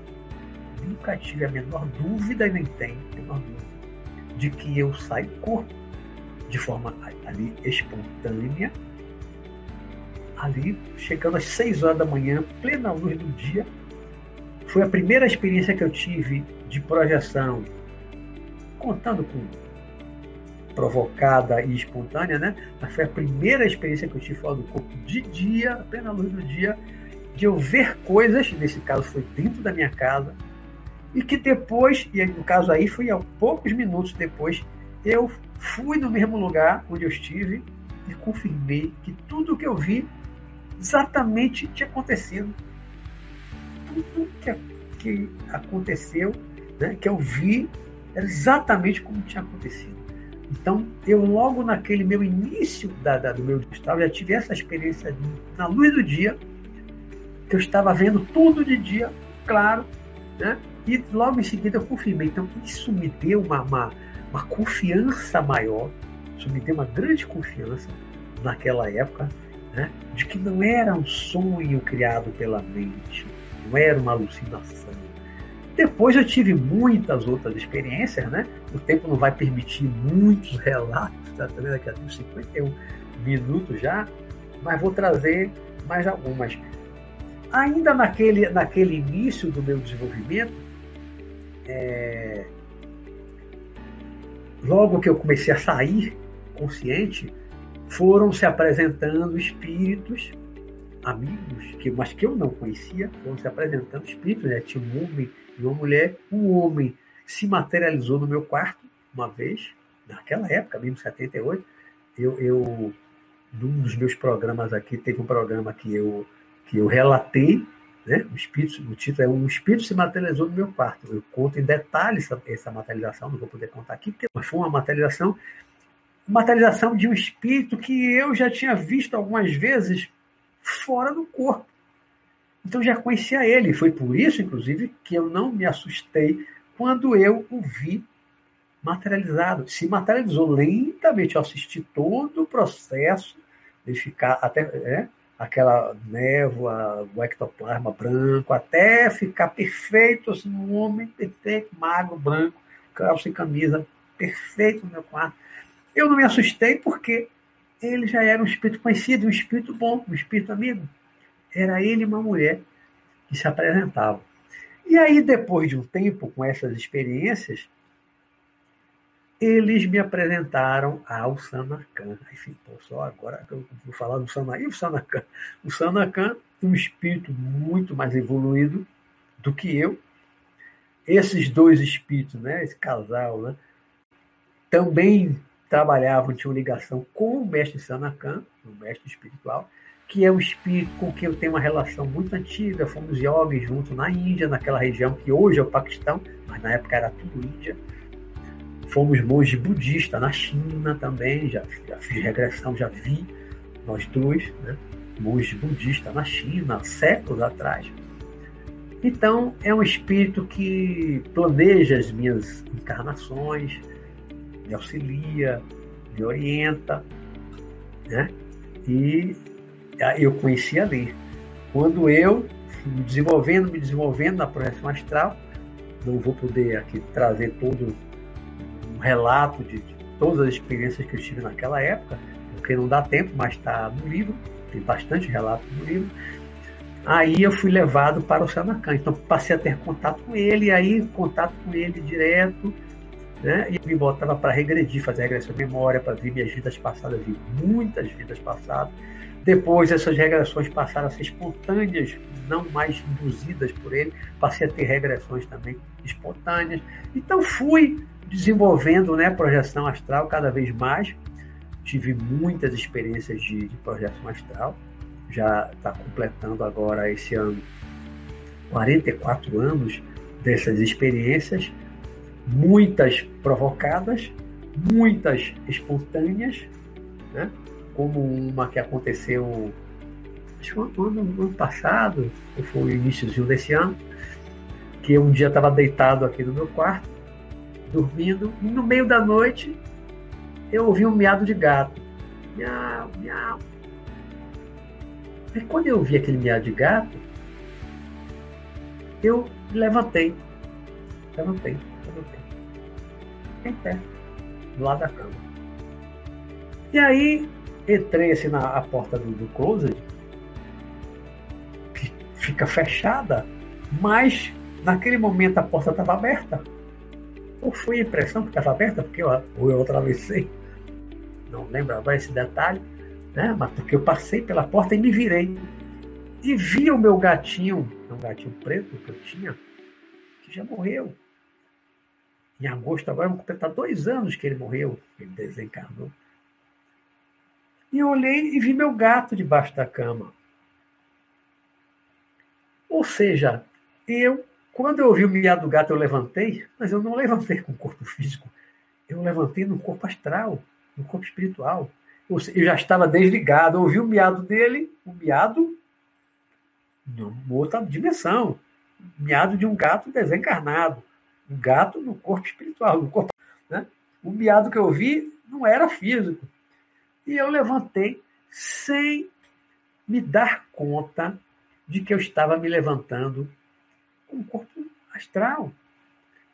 Speaker 1: nunca tive a menor dúvida e nem tenho a menor dúvida de que eu do corpo de forma ali espontânea, ali chegando às 6 horas da manhã, plena luz do dia, foi a primeira experiência que eu tive de projeção, contando com provocada e espontânea, né? Mas foi a primeira experiência que eu tive fora do corpo de dia, apenas luz do dia, de eu ver coisas, nesse caso foi dentro da minha casa, e que depois, e no caso aí foi há poucos minutos depois, eu fui no mesmo lugar onde eu estive e confirmei que tudo que eu vi exatamente tinha acontecido tudo que, que aconteceu, né, que eu vi, era exatamente como tinha acontecido. Então, eu logo naquele meu início da, da, do meu digital já tive essa experiência na luz do dia, que eu estava vendo tudo de dia, claro, né? e logo em seguida eu confirmei. Então, isso me deu uma, uma, uma confiança maior, isso me deu uma grande confiança naquela época, né? de que não era um sonho criado pela mente, não era uma alucinação. Depois eu tive muitas outras experiências, né? O tempo não vai permitir muitos relatos, tá vendo aqui? 51 minutos já, mas vou trazer mais algumas. Ainda naquele, naquele início do meu desenvolvimento, é... logo que eu comecei a sair consciente, foram se apresentando espíritos amigos, que, mas que eu não conhecia, foram se apresentando espíritos, né? tinha um homem e uma mulher. Um homem se materializou no meu quarto uma vez, naquela época, mesmo 78. Eu, eu, num dos meus programas aqui, teve um programa que eu, que eu relatei, né? o, espírito, o título é Um Espírito se materializou no meu quarto. Eu conto em detalhes essa, essa materialização, não vou poder contar aqui, porque mas foi uma materialização materialização de um espírito que eu já tinha visto algumas vezes fora do corpo. Então já conhecia ele. Foi por isso, inclusive, que eu não me assustei quando eu o vi materializado. Se materializou lentamente. Eu assisti todo o processo de ficar até é, aquela névoa, o ectoplasma branco, até ficar perfeito, assim, um homem perfeito, magro, branco, calça e camisa, perfeito no meu quarto. Eu não me assustei porque ele já era um espírito conhecido, um espírito bom, um espírito amigo. Era ele e uma mulher que se apresentavam. E aí, depois de um tempo com essas experiências, eles me apresentaram ao Sanacan. Enfim, pô, só agora que eu vou falar do Sanacan. E o Sanacan? O Sanacan um espírito muito mais evoluído do que eu. Esses dois espíritos, né, esse casal, né, também trabalhavam, tinham ligação com o mestre Sanacan, o mestre espiritual, que é um espírito com quem eu tenho uma relação muito antiga. Fomos yogis juntos na Índia, naquela região que hoje é o Paquistão, mas na época era tudo Índia. Fomos monges budistas na China também, já, já fiz regressão, já vi nós dois, né? monges budistas na China, séculos atrás. Então, é um espírito que planeja as minhas encarnações, me auxilia, me orienta, né? E eu conheci ali. Quando eu, me desenvolvendo, me desenvolvendo na projeção astral, não vou poder aqui trazer todo um relato de, de todas as experiências que eu tive naquela época, porque não dá tempo, mas está no livro, tem bastante relato no livro. Aí eu fui levado para o Sanacan, então passei a ter contato com ele, aí contato com ele direto, né? E me botava para regredir, fazer regressão de memória, para ver minhas vidas passadas, vi muitas vidas passadas. Depois essas regressões passaram a ser espontâneas, não mais induzidas por ele, passei a ter regressões também espontâneas. Então fui desenvolvendo né, projeção astral cada vez mais. Tive muitas experiências de, de projeção astral. Já está completando agora esse ano 44 anos dessas experiências, muitas provocadas, muitas espontâneas, né? como uma que aconteceu acho que no ano, ano passado, ou foi o início desse ano, que um dia estava deitado aqui no meu quarto, dormindo, e no meio da noite eu ouvi um miado de gato. Miau, miau. E quando eu ouvi aquele miado de gato, eu. Levantei, levantei. Em pé, do lado da cama. E aí entrei assim na porta do, do closet, que fica fechada, mas naquele momento a porta estava aberta. Ou foi a impressão que estava aberta, porque eu, ou eu atravessei, não lembrava esse detalhe, né? mas porque eu passei pela porta e me virei. E vi o meu gatinho, um gatinho preto que eu tinha, que já morreu. Em agosto agora, vou completar dois anos que ele morreu, ele desencarnou. E eu olhei e vi meu gato debaixo da cama. Ou seja, eu, quando eu ouvi o miado do gato, eu levantei, mas eu não levantei com o corpo físico. Eu levantei no corpo astral, no corpo espiritual. Eu já estava desligado, eu ouvi o miado dele, o miado numa outra dimensão. Miado de um gato desencarnado. Um gato no corpo espiritual. No corpo, né? O miado que eu vi não era físico. E eu levantei sem me dar conta de que eu estava me levantando com o corpo astral.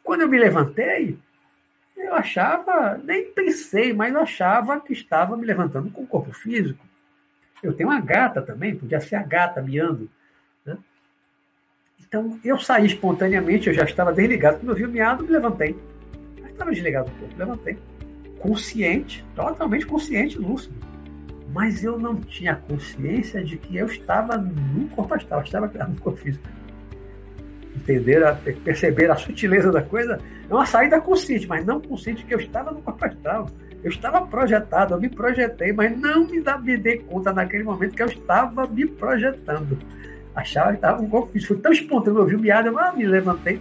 Speaker 1: Quando eu me levantei, eu achava, nem pensei, mas eu achava que estava me levantando com o corpo físico. Eu tenho uma gata também, podia ser a gata miando. Então, eu saí espontaneamente, eu já estava desligado. Quando eu vi o miado, me levantei. Mas estava desligado do corpo, levantei consciente, totalmente consciente, lúcido. Mas eu não tinha consciência de que eu estava no corpo astral, estava no corpo físico. Entenderam? Perceber a sutileza da coisa? É uma saída consciente, mas não consciente que eu estava no corpo astral. Eu estava projetado, eu me projetei, mas não me, dá, me dei conta naquele momento que eu estava me projetando. Achava que estava corpo físico. Foi tão espontâneo, eu vi o miado, eu ah, me levantei.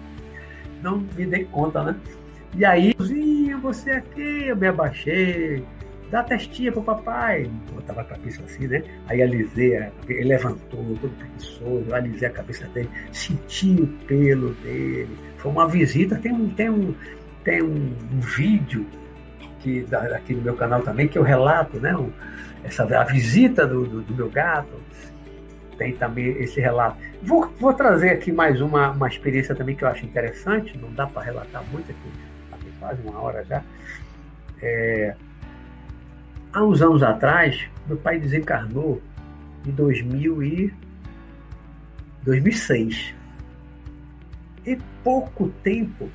Speaker 1: Não me dei conta, né? E aí, você aqui, eu me abaixei, dá testinha pro papai. Botava a cabeça assim, né? Aí alisei, ele levantou, todo preguiçoso, eu alisei a cabeça dele, senti o pelo dele. Foi uma visita, tem um, tem um, tem um, um vídeo que, aqui no meu canal também, que eu relato, né? essa, a visita do, do, do meu gato tem também esse relato. Vou, vou trazer aqui mais uma, uma experiência também que eu acho interessante, não dá para relatar muito aqui quase uma hora já. É, há uns anos atrás, meu pai desencarnou em 2000 e 2006. E pouco tempo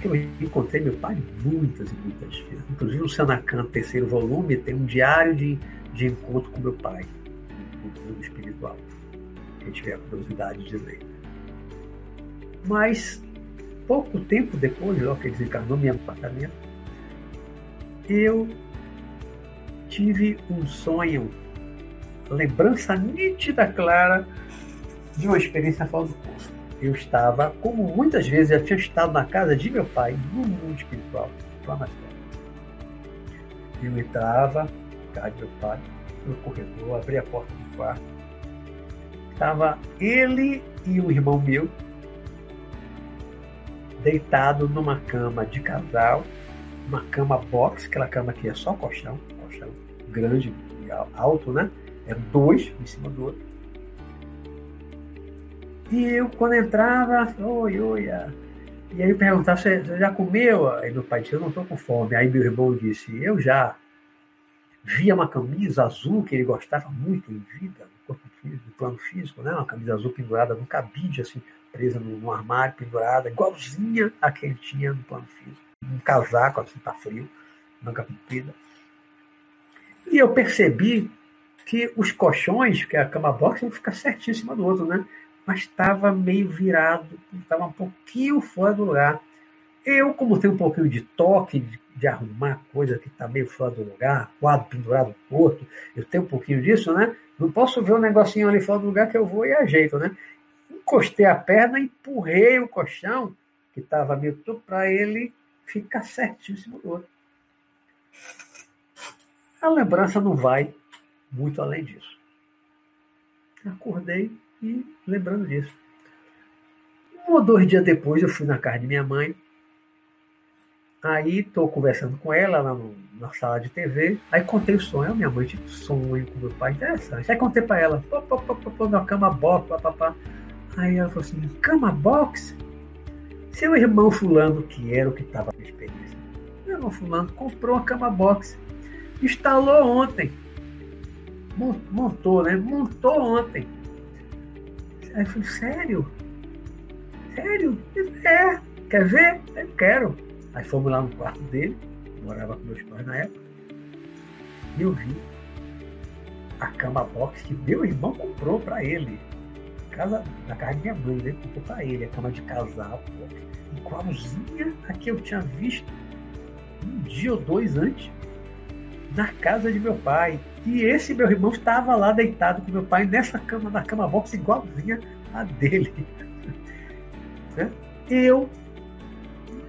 Speaker 1: que eu encontrei meu pai muitas e muitas vezes. Inclusive no Sanacan, terceiro volume, tem um diário de, de encontro com meu pai, no mundo espiritual. Quem tiver curiosidade de ler. Mas, pouco tempo depois, logo que desencarnou meu apartamento, eu tive um sonho, lembrança nítida, clara, de uma experiência fora do corpo eu estava, como muitas vezes eu tinha estado na casa de meu pai, no mundo espiritual, lá na história. Eu entrava casa de meu pai, no corredor, abria a porta do quarto. Estava ele e um irmão meu deitado numa cama de casal, uma cama box, aquela cama que é só colchão, colchão grande, alto, né? Eram dois em cima do outro. E eu, quando entrava, oi, oi. E aí perguntava, você já comeu? Aí meu pai disse, eu não estou com fome. Aí meu irmão disse, eu já. Via uma camisa azul que ele gostava muito em vida, no corpo físico, no plano físico, né? Uma camisa azul pendurada no cabide, assim, presa no, armário, pendurada, igualzinha a que ele tinha no plano físico. Um casaco, assim, tá frio, manga comprida. E eu percebi que os colchões, que é a cama box, não fica certinho em cima do outro, né? mas estava meio virado, estava um pouquinho fora do lugar. Eu, como tenho um pouquinho de toque, de, de arrumar coisa que está meio fora do lugar, quadro pendurado no outro, eu tenho um pouquinho disso, né? Não posso ver um negocinho ali fora do lugar que eu vou e ajeito, né? Encostei a perna, empurrei o colchão, que estava meio tudo, para ele ficar certíssimo do outro. A lembrança não vai muito além disso. Acordei, e lembrando disso. Um ou dois dias depois eu fui na casa de minha mãe. Aí estou conversando com ela lá no, na sala de TV. Aí contei o sonho. Minha mãe um sonho com meu pai. Interessante. Aí contei para ela. Pô, pô, pô, pô, pô, na cama box, papapá. Aí ela falou assim, cama box? Seu irmão fulano, que era o que estava na experiência. Meu irmão fulano comprou uma cama box. Instalou ontem. Montou, né? Montou ontem. Aí eu falei, sério? Sério? É, quer ver? Eu quero. Aí fomos lá no quarto dele, morava com meus pais na época, e eu vi a cama box que meu irmão comprou para ele. Casa, na casa de minha mãe, ele comprou para ele, a cama de casal, igualzinha a que eu tinha visto um dia ou dois antes na casa de meu pai. E esse meu irmão estava lá deitado com meu pai nessa cama, na cama box igualzinha a dele. Né? Eu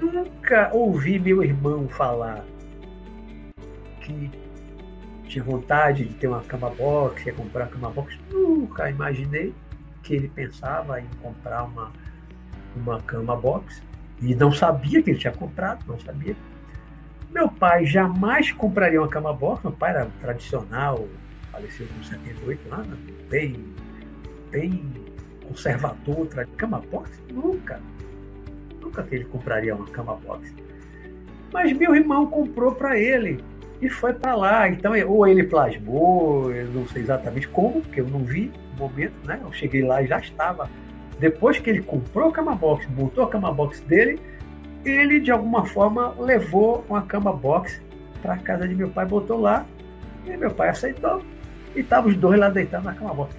Speaker 1: nunca ouvi meu irmão falar que tinha vontade de ter uma cama box, ia comprar uma cama box. Nunca imaginei que ele pensava em comprar uma, uma cama box. E não sabia que ele tinha comprado, não sabia. Meu pai jamais compraria uma cama box, meu pai era tradicional, faleceu com 78 anos, bem, bem conservador, cama box? Nunca. Nunca que ele compraria uma cama box. Mas meu irmão comprou para ele e foi para lá. Então, ou ele plasmou, eu não sei exatamente como, porque eu não vi no momento, né? Eu cheguei lá e já estava. Depois que ele comprou a cama box, montou a cama box dele, ele de alguma forma levou uma cama box para casa de meu pai, botou lá, e meu pai aceitou, e estavam os dois lá deitados na cama box.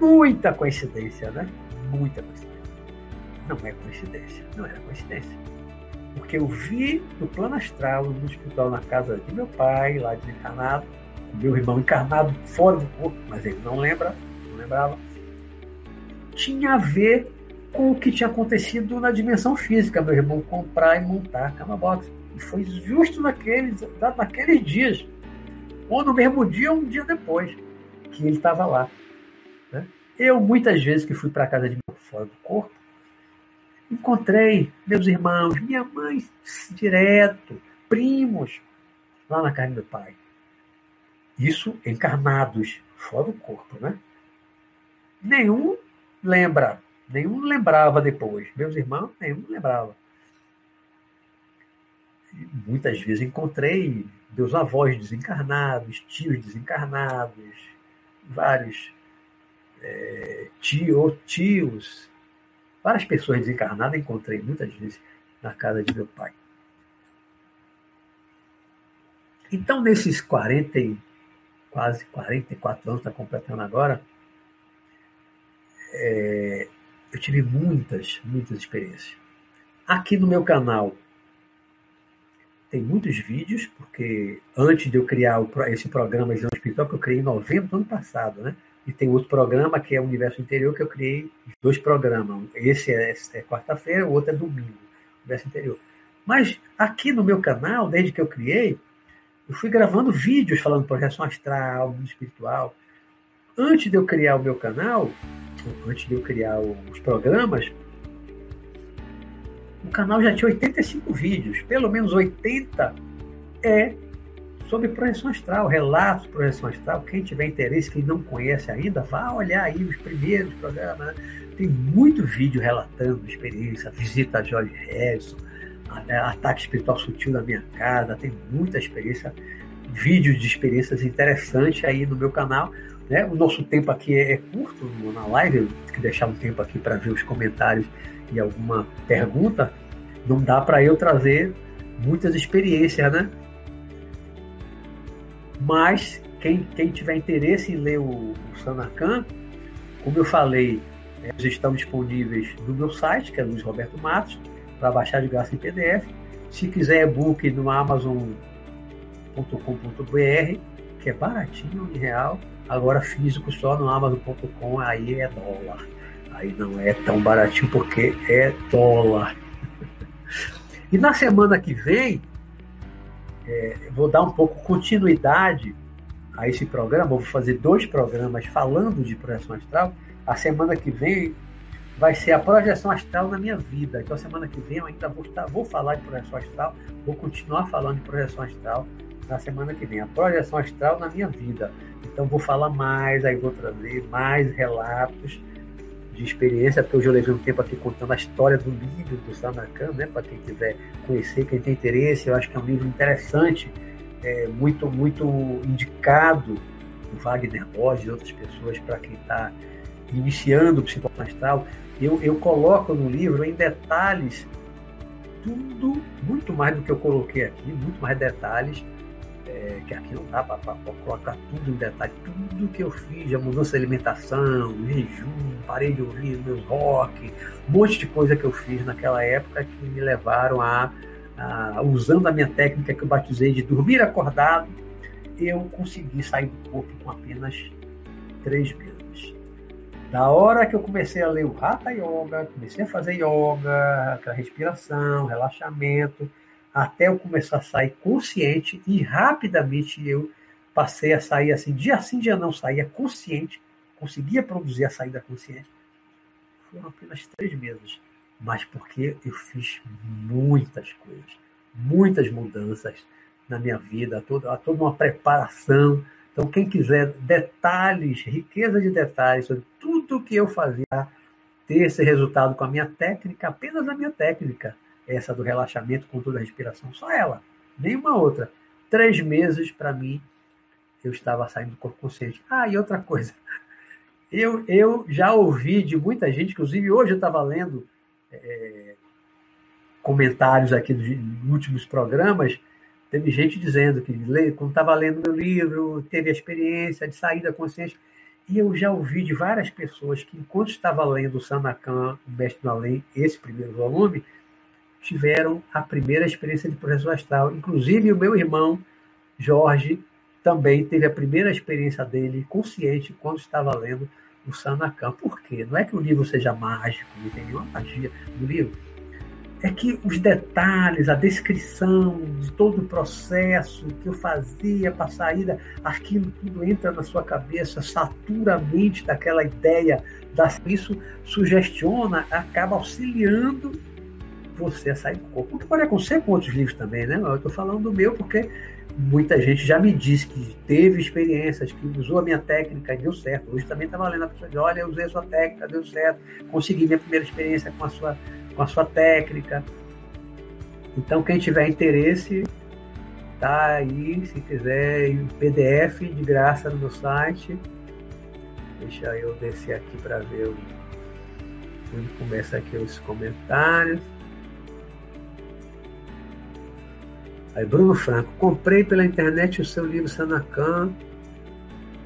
Speaker 1: Muita coincidência, né? Muita coincidência. Não é coincidência, não era coincidência. Porque eu vi no plano astral, no hospital, na casa de meu pai, lá desencarnado, meu irmão encarnado fora do corpo, mas ele não lembra, não lembrava, tinha a ver com o que tinha acontecido na dimensão física, meu irmão comprar e montar a cama box. E foi justo naqueles, naqueles dias, ou no mesmo dia ou um dia depois, que ele estava lá. Né? Eu, muitas vezes que fui para casa de meu fora do corpo, encontrei meus irmãos, minha mãe direto, primos, lá na casa do pai. Isso encarnados, fora do corpo, né? Nenhum lembra Nenhum lembrava depois. Meus irmãos, nenhum lembrava. E muitas vezes encontrei meus avós desencarnados, tios desencarnados, vários é, tio, tios, Várias pessoas desencarnadas encontrei muitas vezes na casa de meu pai. Então, nesses 40, quase 44 anos, está completando agora, é, eu tive muitas, muitas experiências. Aqui no meu canal tem muitos vídeos, porque antes de eu criar esse programa Visão Espiritual, que eu criei em novembro do ano passado, né? E tem outro programa que é o Universo Interior, que eu criei dois programas. Esse é, é quarta-feira, o outro é domingo, Universo Interior. Mas aqui no meu canal, desde que eu criei, eu fui gravando vídeos falando projeção astral, mundo espiritual. Antes de eu criar o meu canal, antes de eu criar os programas, o canal já tinha 85 vídeos, pelo menos 80 é sobre projeção astral, relatos de projeção astral. Quem tiver interesse, quem não conhece ainda, vá olhar aí os primeiros programas. Né? Tem muito vídeo relatando experiência, visita a Jorge Harrison, ataque espiritual sutil na minha casa, tem muita experiência, vídeos de experiências interessantes aí no meu canal. Né? O nosso tempo aqui é, é curto na live, eu tenho que deixar um tempo aqui para ver os comentários e alguma pergunta. Não dá para eu trazer muitas experiências, né? Mas quem, quem tiver interesse em ler o, o Sanacan, como eu falei, eles estão disponíveis no meu site, que é Luiz Roberto Matos, para baixar de graça em PDF. Se quiser e-book no Amazon.com.br, que é baratinho em real, Agora físico só no Amazon.com, aí é dólar. Aí não é tão baratinho porque é dólar. e na semana que vem, é, vou dar um pouco continuidade a esse programa. Vou fazer dois programas falando de projeção astral. A semana que vem vai ser a projeção astral na minha vida. Então, a semana que vem eu ainda vou, estar, vou falar de projeção astral, vou continuar falando de projeção astral na semana que vem. A projeção astral na minha vida. Então vou falar mais, aí vou trazer mais relatos de experiência, porque hoje eu levei um tempo aqui contando a história do livro do Sanacan, né? Para quem quiser conhecer, quem tem interesse, eu acho que é um livro interessante, é, muito, muito indicado do Wagner Borges e outras pessoas para quem está iniciando o psicologia astral. Eu, eu coloco no livro em detalhes tudo, muito mais do que eu coloquei aqui, muito mais detalhes é, que aqui não dá para colocar tudo em detalhe, tudo que eu fiz, a mudança de alimentação, jejum, parei de ouvir meus rock, um monte de coisa que eu fiz naquela época que me levaram a, a usando a minha técnica que eu batizei de dormir acordado, eu consegui sair do corpo com apenas três meses. Da hora que eu comecei a ler o Hatha Yoga, comecei a fazer yoga, aquela respiração, relaxamento, até eu começar a sair consciente e rapidamente eu passei a sair assim, dia sim, dia não, saía consciente, conseguia produzir a saída consciente. Foram apenas três meses, mas porque eu fiz muitas coisas, muitas mudanças na minha vida, toda, toda uma preparação. Então, quem quiser detalhes, riqueza de detalhes sobre tudo que eu fazia, ter esse resultado com a minha técnica, apenas a minha técnica, essa do relaxamento, controle da respiração, só ela, nenhuma outra. Três meses para mim eu estava saindo do corpo consciente. Ah, e outra coisa, eu, eu já ouvi de muita gente, inclusive hoje eu estava lendo é, comentários aqui dos últimos programas, teve gente dizendo que quando estava lendo meu livro, teve a experiência de sair da consciência. E eu já ouvi de várias pessoas que, enquanto estava lendo o Sanakan, o Mestre do Além, esse primeiro volume, tiveram a primeira experiência de projeção astral. Inclusive, o meu irmão, Jorge, também teve a primeira experiência dele consciente quando estava lendo o Sanacan. Por quê? Não é que o livro seja mágico, não tem nenhuma magia no livro. É que os detalhes, a descrição de todo o processo que eu fazia para a saída, aquilo tudo entra na sua cabeça, satura a mente daquela ideia, isso sugestiona, acaba auxiliando você a sair do corpo. O que pode acontecer com outros livros também, né? Eu estou falando do meu porque muita gente já me disse que teve experiências, que usou a minha técnica e deu certo. Hoje também está valendo a pessoa de, olha, eu usei a sua técnica, deu certo, consegui minha primeira experiência com a sua, com a sua técnica. Então, quem tiver interesse, tá aí, se quiser, em PDF de graça no meu site. Deixa eu descer aqui para ver onde começa aqui os comentários. Aí, Bruno Franco, comprei pela internet o seu livro Sanacan,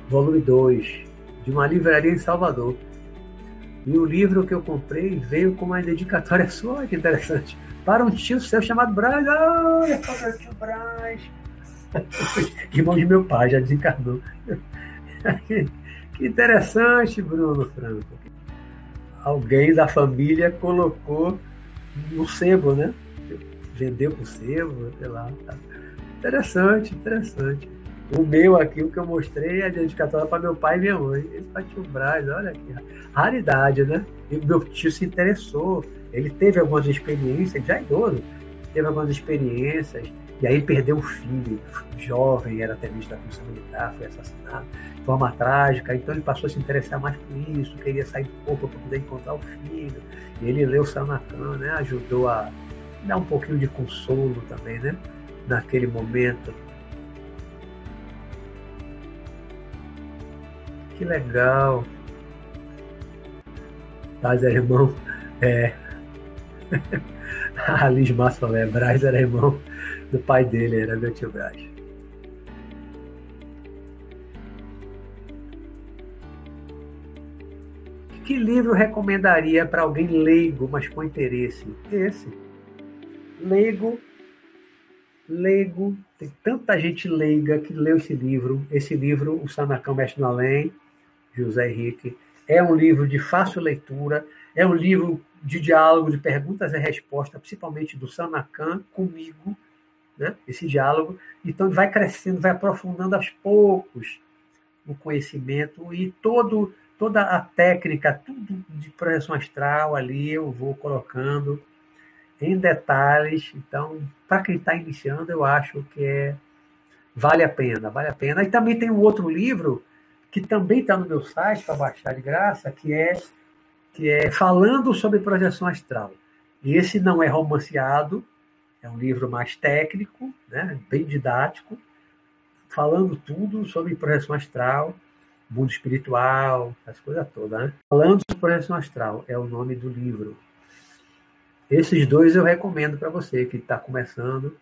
Speaker 1: volume 2, de uma livraria em Salvador. E o livro que eu comprei veio com uma dedicatória sua, que interessante, para um tio seu chamado Braz. Olha, meu tio Braz. Irmão de meu pai, já desencarnou. que interessante, Bruno Franco. Alguém da família colocou no sebo, né? Vendeu pro sebo, sei lá. Tá. Interessante, interessante. O meu aqui, o que eu mostrei, é dedicatória para meu pai e minha mãe. Esse para tio Braz, olha aqui. Raridade, né? E meu tio se interessou. Ele teve algumas experiências, já idoso, teve algumas experiências. E aí perdeu o filho, jovem, era tenista da Polícia Militar, foi assassinado de forma trágica. Então ele passou a se interessar mais por isso, queria sair do corpo para poder encontrar o filho. E ele leu Sanacan, né? Ajudou a dá um pouquinho de consolo também, né? Naquele momento. Que legal. Braz era irmão. É. A Liz Massa é, Braz era irmão do pai dele, era meu tio Braz. Que livro recomendaria para alguém leigo, mas com interesse? Esse leigo, leigo, tem tanta gente leiga que leu esse livro. Esse livro, O Sanacão Mestre no Além, José Henrique, é um livro de fácil leitura, é um livro de diálogo, de perguntas e respostas, principalmente do Sanacan comigo, né? esse diálogo. Então, vai crescendo, vai aprofundando aos poucos o conhecimento e todo, toda a técnica, tudo de projeção astral ali eu vou colocando em detalhes. Então, para quem está iniciando, eu acho que é, vale a pena, vale a pena. E também tem um outro livro que também está no meu site para baixar de graça, que é que é falando sobre projeção astral. E esse não é romanceado, é um livro mais técnico, né, bem didático, falando tudo sobre projeção astral, mundo espiritual, as coisas todas. Né? Falando sobre projeção astral é o nome do livro. Esses dois eu recomendo para você que está começando.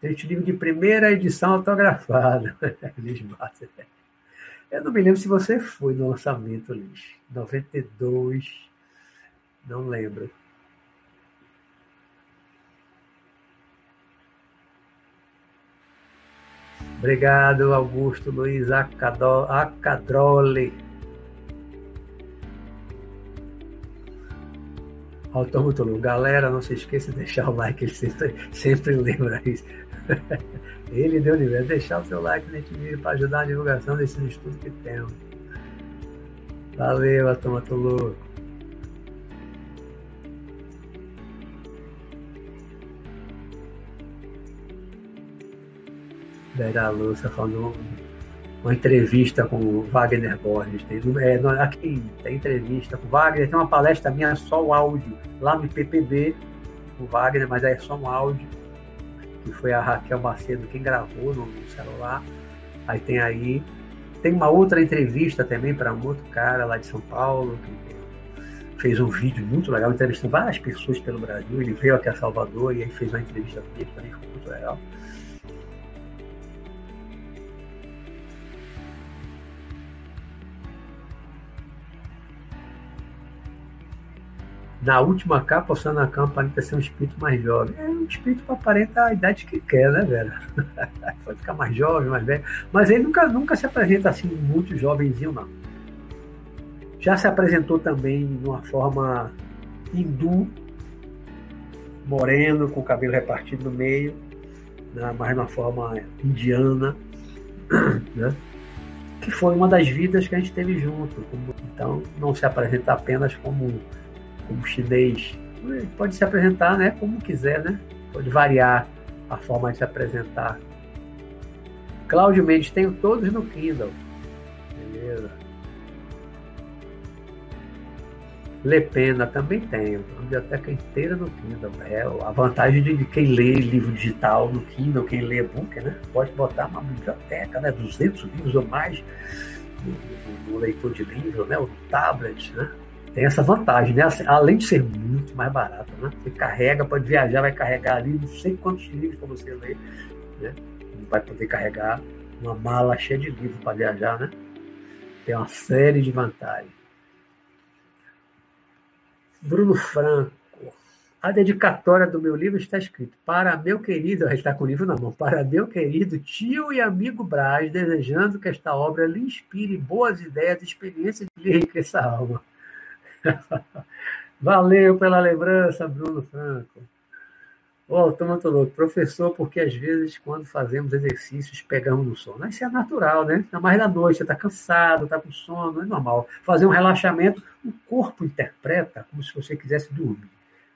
Speaker 1: Este livro de primeira edição autografada. Liz. Eu não me lembro se você foi no lançamento, Liz. 92. Não lembro. Obrigado, Augusto Luiz Acadrole. Autômato Galera, não se esqueça de deixar o like, ele sempre, sempre lembra isso. ele deu nível. Deixar o seu like nesse vídeo para ajudar a divulgação desses estudos que temos. Valeu, Autômato Louco. Vera Lúcia falando uma entrevista com o Wagner Borges. Tem, é, aqui tem entrevista com o Wagner, tem uma palestra minha só o áudio, lá no PPB, o Wagner, mas é só um áudio, que foi a Raquel Macedo quem gravou no, celular. Aí tem aí. Tem uma outra entrevista também para um outro cara lá de São Paulo, que fez um vídeo muito legal, entrevistando várias pessoas pelo Brasil. Ele veio aqui a Salvador e aí fez uma entrevista comigo, também foi muito legal. Na última capa, o Sanacan aparenta ser um espírito mais jovem. É um espírito que aparenta a idade que quer, né, Vera? Pode ficar mais jovem, mais velho. Mas ele nunca, nunca se apresenta assim, muito jovenzinho, não. Já se apresentou também de uma forma hindu, moreno, com o cabelo repartido no meio, né, mas de uma forma indiana, né? que foi uma das vidas que a gente teve junto. Então, não se apresenta apenas como como chinês, pode se apresentar né, como quiser, né? Pode variar a forma de se apresentar. Cláudio Mendes, tenho todos no Kindle. Beleza. Lepena também tenho. A biblioteca inteira no Kindle. É a vantagem de quem lê livro digital no Kindle, quem lê e-book, né? Pode botar uma biblioteca, né? 200 livros ou mais no, no, no leitor de livro, né? Ou no tablet, né? Tem essa vantagem, né? Além de ser muito mais barato, né? Você carrega, pode viajar, vai carregar ali não sei quantos livros para você ler, né? Vai poder carregar uma mala cheia de livros para viajar, né? Tem uma série de vantagens. Bruno Franco. A dedicatória do meu livro está escrito para meu querido, está com o livro na mão, para meu querido tio e amigo Braz, desejando que esta obra lhe inspire boas ideias e experiências de lhe a alma. Valeu pela lembrança, Bruno Franco. Oh, toma louco. Professor, porque às vezes quando fazemos exercícios pegamos no sono. Isso é natural, né? Ainda mais da noite, você está cansado, está com sono, é normal. Fazer um relaxamento, o corpo interpreta como se você quisesse dormir.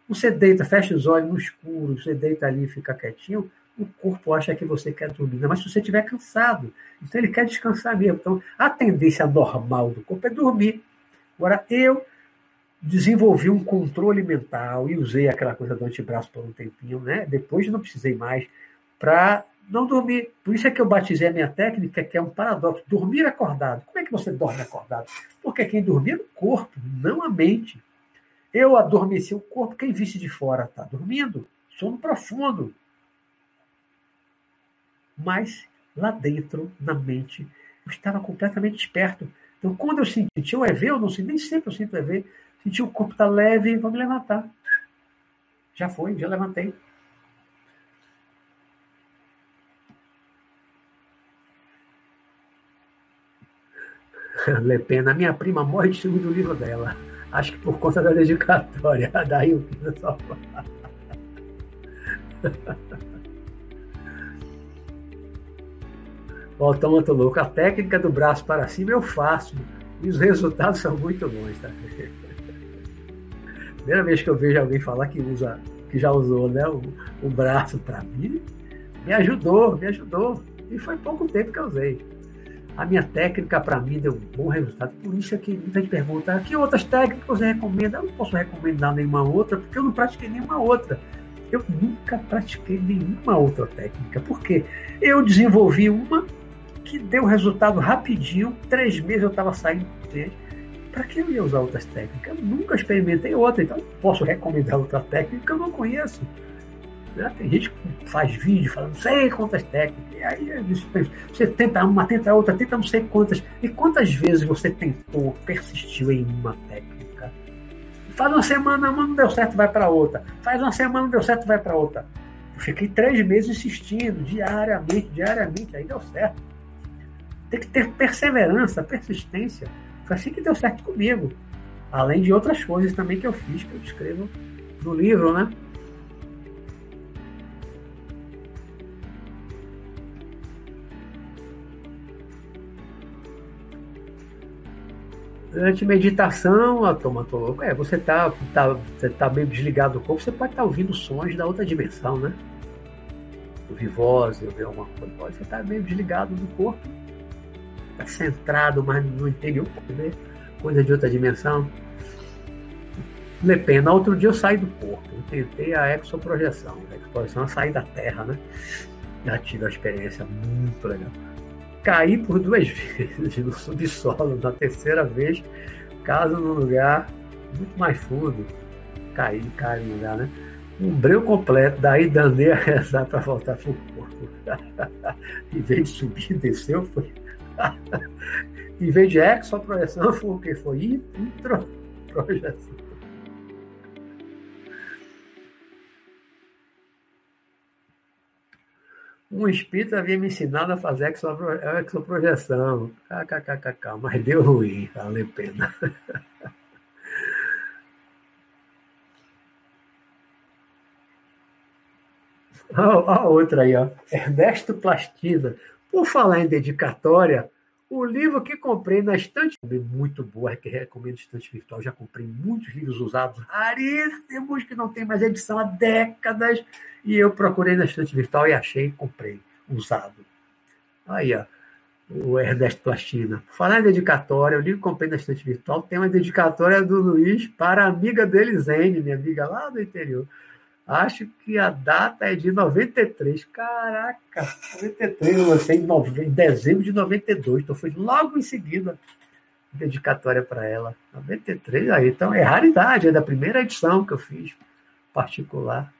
Speaker 1: Você deita, fecha os olhos no escuro, você deita ali e fica quietinho, o corpo acha que você quer dormir. Mas se você estiver cansado, então ele quer descansar mesmo. Então, a tendência normal do corpo é dormir. Agora, eu desenvolvi um controle mental e usei aquela coisa do antebraço por um tempinho, né? Depois não precisei mais para não dormir. Por isso é que eu batizei a minha técnica, que é um paradoxo, dormir acordado. Como é que você dorme acordado? Porque quem dormir é o corpo, não a mente. Eu adormeci o corpo, quem visse de fora está dormindo, sono profundo. Mas lá dentro, na mente, eu estava completamente desperto. Então, quando eu senti o EV, eu não sei, nem sempre eu sinto EV, Senti o corpo está leve, vou me levantar. Já foi, já levantei. Le Pen, a minha prima morre de ciúme do livro dela. Acho que por conta da dedicatória. Daí o só. Ó, toma, tô louco. A técnica do braço para cima eu faço. E os resultados são muito bons, tá? Primeira vez que eu vejo alguém falar que usa, que já usou né, o, o braço para mim, me ajudou, me ajudou. E foi pouco tempo que eu usei. A minha técnica para mim deu um bom resultado. Por isso é que muita gente pergunta: que outras técnicas você recomenda? Eu não posso recomendar nenhuma outra, porque eu não pratiquei nenhuma outra. Eu nunca pratiquei nenhuma outra técnica. Por quê? Eu desenvolvi uma que deu resultado rapidinho. Três meses eu estava saindo para que eu ia usar outras técnicas? Eu nunca experimentei outra, então posso recomendar outra técnica que eu não conheço. Né? Tem gente que faz vídeo falando, sei quantas técnicas, e aí você tenta uma, tenta outra, tenta não sei quantas. E quantas vezes você tentou, persistiu em uma técnica? Faz uma semana, uma não deu certo, vai para outra. Faz uma semana, não deu certo, vai para outra. Eu fiquei três meses insistindo, diariamente, diariamente, aí deu certo. Tem que ter perseverança, persistência. Foi assim que deu certo comigo. Além de outras coisas também que eu fiz, que eu escrevo no livro, né? Durante meditação, a toma. É, você tá, tá, você tá meio desligado do corpo, você pode estar tá ouvindo sons da outra dimensão, né? Ouvir voz, ouvir alguma coisa. Você está meio desligado do corpo Está centrado mais no interior, né? coisa de outra dimensão. Depende. Outro dia eu saí do corpo. Eu tentei a exoprojeção. A exoprojeção é sair da Terra, né? Já tive uma experiência muito legal. Caí por duas vezes no subsolo. Na terceira vez, caso num lugar muito mais fundo. Caí, caí no lugar, né? Um breu completo. Daí danei a rezar para voltar para o corpo. vez de subir, desceu, foi em vez de exoprojeção, foi o que? Foi introprojeção. Um espírito havia me ensinado a fazer exoprojeção. KKKK, mas deu ruim, valeu pena. a outra aí, ó. Ernesto Plastina. Por falar em dedicatória, o livro que comprei na estante, muito boa, que recomendo estante virtual, já comprei muitos livros usados, raríssimos, que não tem mais edição há décadas, e eu procurei na estante virtual e achei comprei, usado. Aí, ó, o Ernesto Plastina. Falar em dedicatória, o livro que comprei na estante virtual tem uma dedicatória do Luiz para a amiga dele, Zene, minha amiga lá do interior. Acho que a data é de 93. Caraca, 93, eu lancei em, nove... em dezembro de 92, então foi logo em seguida dedicatória para ela. 93, aí, então é raridade, é da primeira edição que eu fiz, particular.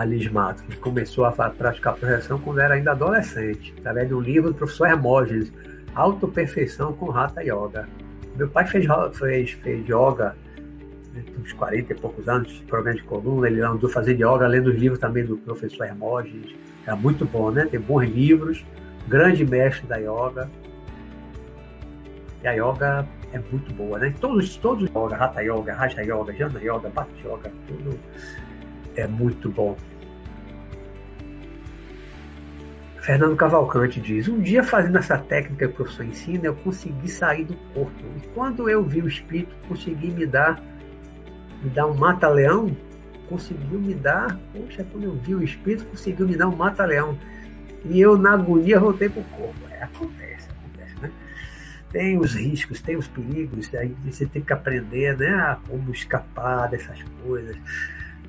Speaker 1: Alice Matos, que começou a praticar projeção quando era ainda adolescente, através um livro do professor Hermógenes, Autoperfeição com Rata Yoga. Meu pai fez, fez, fez yoga uns 40 e poucos anos, programa de coluna, ele andou fazendo yoga, lendo os livros também do professor Hermógenes. Era muito bom, né? Tem bons livros, grande mestre da yoga. E a yoga é muito boa, né? Todos, todos yoga, Hatha Yoga, Raja Yoga, Jana Yoga, Bhakti Yoga, tudo é muito bom. Fernando Cavalcante diz: Um dia fazendo essa técnica que o professor ensina, eu consegui sair do corpo. E quando eu vi o espírito, consegui me dar, me dar um mata-leão. Conseguiu me dar, poxa, quando eu vi o espírito, conseguiu me dar um mata-leão. E eu, na agonia, voltei para o corpo. É, acontece, acontece, né? Tem os riscos, tem os perigos, aí você tem que aprender né, a como escapar dessas coisas.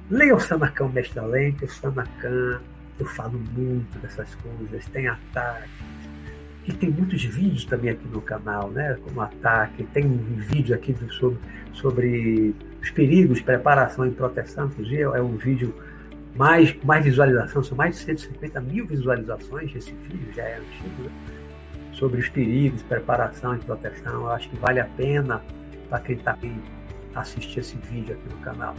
Speaker 1: Leia o Sanacan Mestre Além, que o Sanacan, eu falo muito dessas coisas, tem ataques. E tem muitos vídeos também aqui no canal, né? Como ataque. Tem um vídeo aqui sobre, sobre os perigos, preparação e proteção, inclusive é um vídeo mais, mais visualização, são mais de 150 mil visualizações esse vídeo, já é antigo, né? sobre os perigos, preparação e proteção. Eu acho que vale a pena para quem está assistir esse vídeo aqui no canal.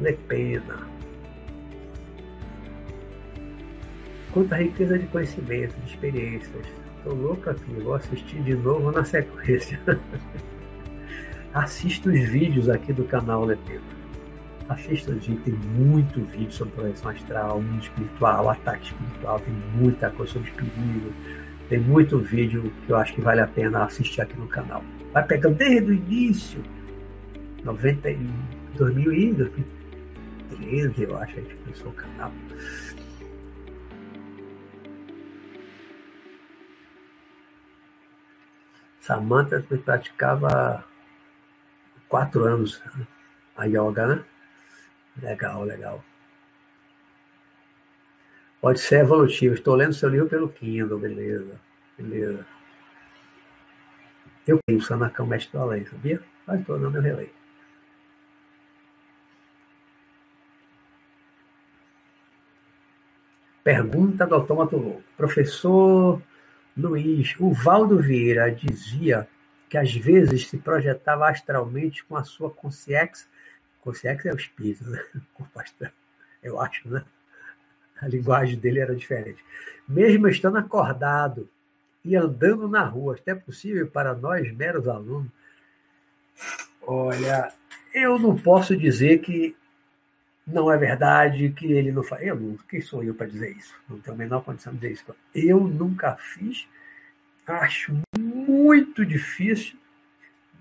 Speaker 1: Le pena. Quanta riqueza de conhecimento, de experiências. Estou louco aqui, vou assistir de novo na sequência. Assista os vídeos aqui do canal Le Pena. Assista vídeos, tem muito vídeo sobre projeção astral, mundo espiritual, ataque espiritual, tem muita coisa sobre espírito. Tem muito vídeo que eu acho que vale a pena assistir aqui no canal. Vai pegando desde o início, 90, 2000 e 13, eu acho, a gente começou o canal. Samantha praticava quatro anos a yoga, né? Legal, legal. Pode ser evolutivo. Estou lendo seu livro pelo Kindle, beleza. Beleza. Eu tenho o Sanacão Mestre do Além, sabia? Mas estou dando meu releio. Pergunta do autômato louco. Professor Luiz, o Valdo Vieira dizia que às vezes se projetava astralmente com a sua consciência. Consciência é o espírito, né? Eu acho, né? A linguagem dele era diferente. Mesmo estando acordado e andando na rua, até possível para nós, meros alunos. Olha, eu não posso dizer que não é verdade que ele não faz. Eu quem sou eu para dizer isso? Não tenho a menor condição de dizer isso. Eu nunca fiz, acho muito difícil,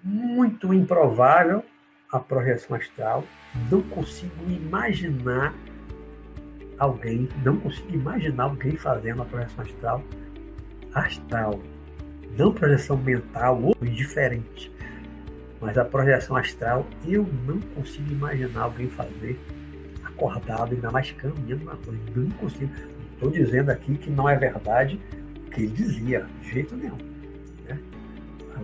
Speaker 1: muito improvável a projeção astral. Não consigo imaginar alguém, não consigo imaginar alguém fazendo a projeção astral astral. Não projeção mental ou diferente. Mas a projeção astral eu não consigo imaginar alguém fazer acordado, ainda mais caminhando na rua. Não consigo. Estou dizendo aqui que não é verdade o que ele dizia, de jeito nenhum. Né?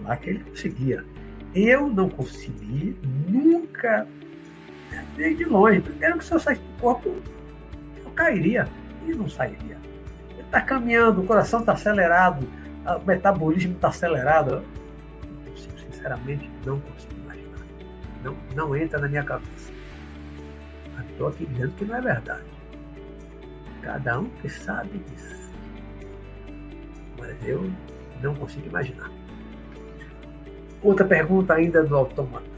Speaker 1: Lá que ele conseguia. Eu não consegui nunca, nem de longe. Primeiro que se eu saísse do corpo, eu cairia e não sairia. Ele está caminhando, o coração está acelerado, o metabolismo está acelerado. Eu, sinceramente, não consigo imaginar. Não, não entra na minha cabeça. Estou aqui dizendo que não é verdade. Cada um que sabe disso. Mas eu não consigo imaginar. Outra pergunta ainda do autômato.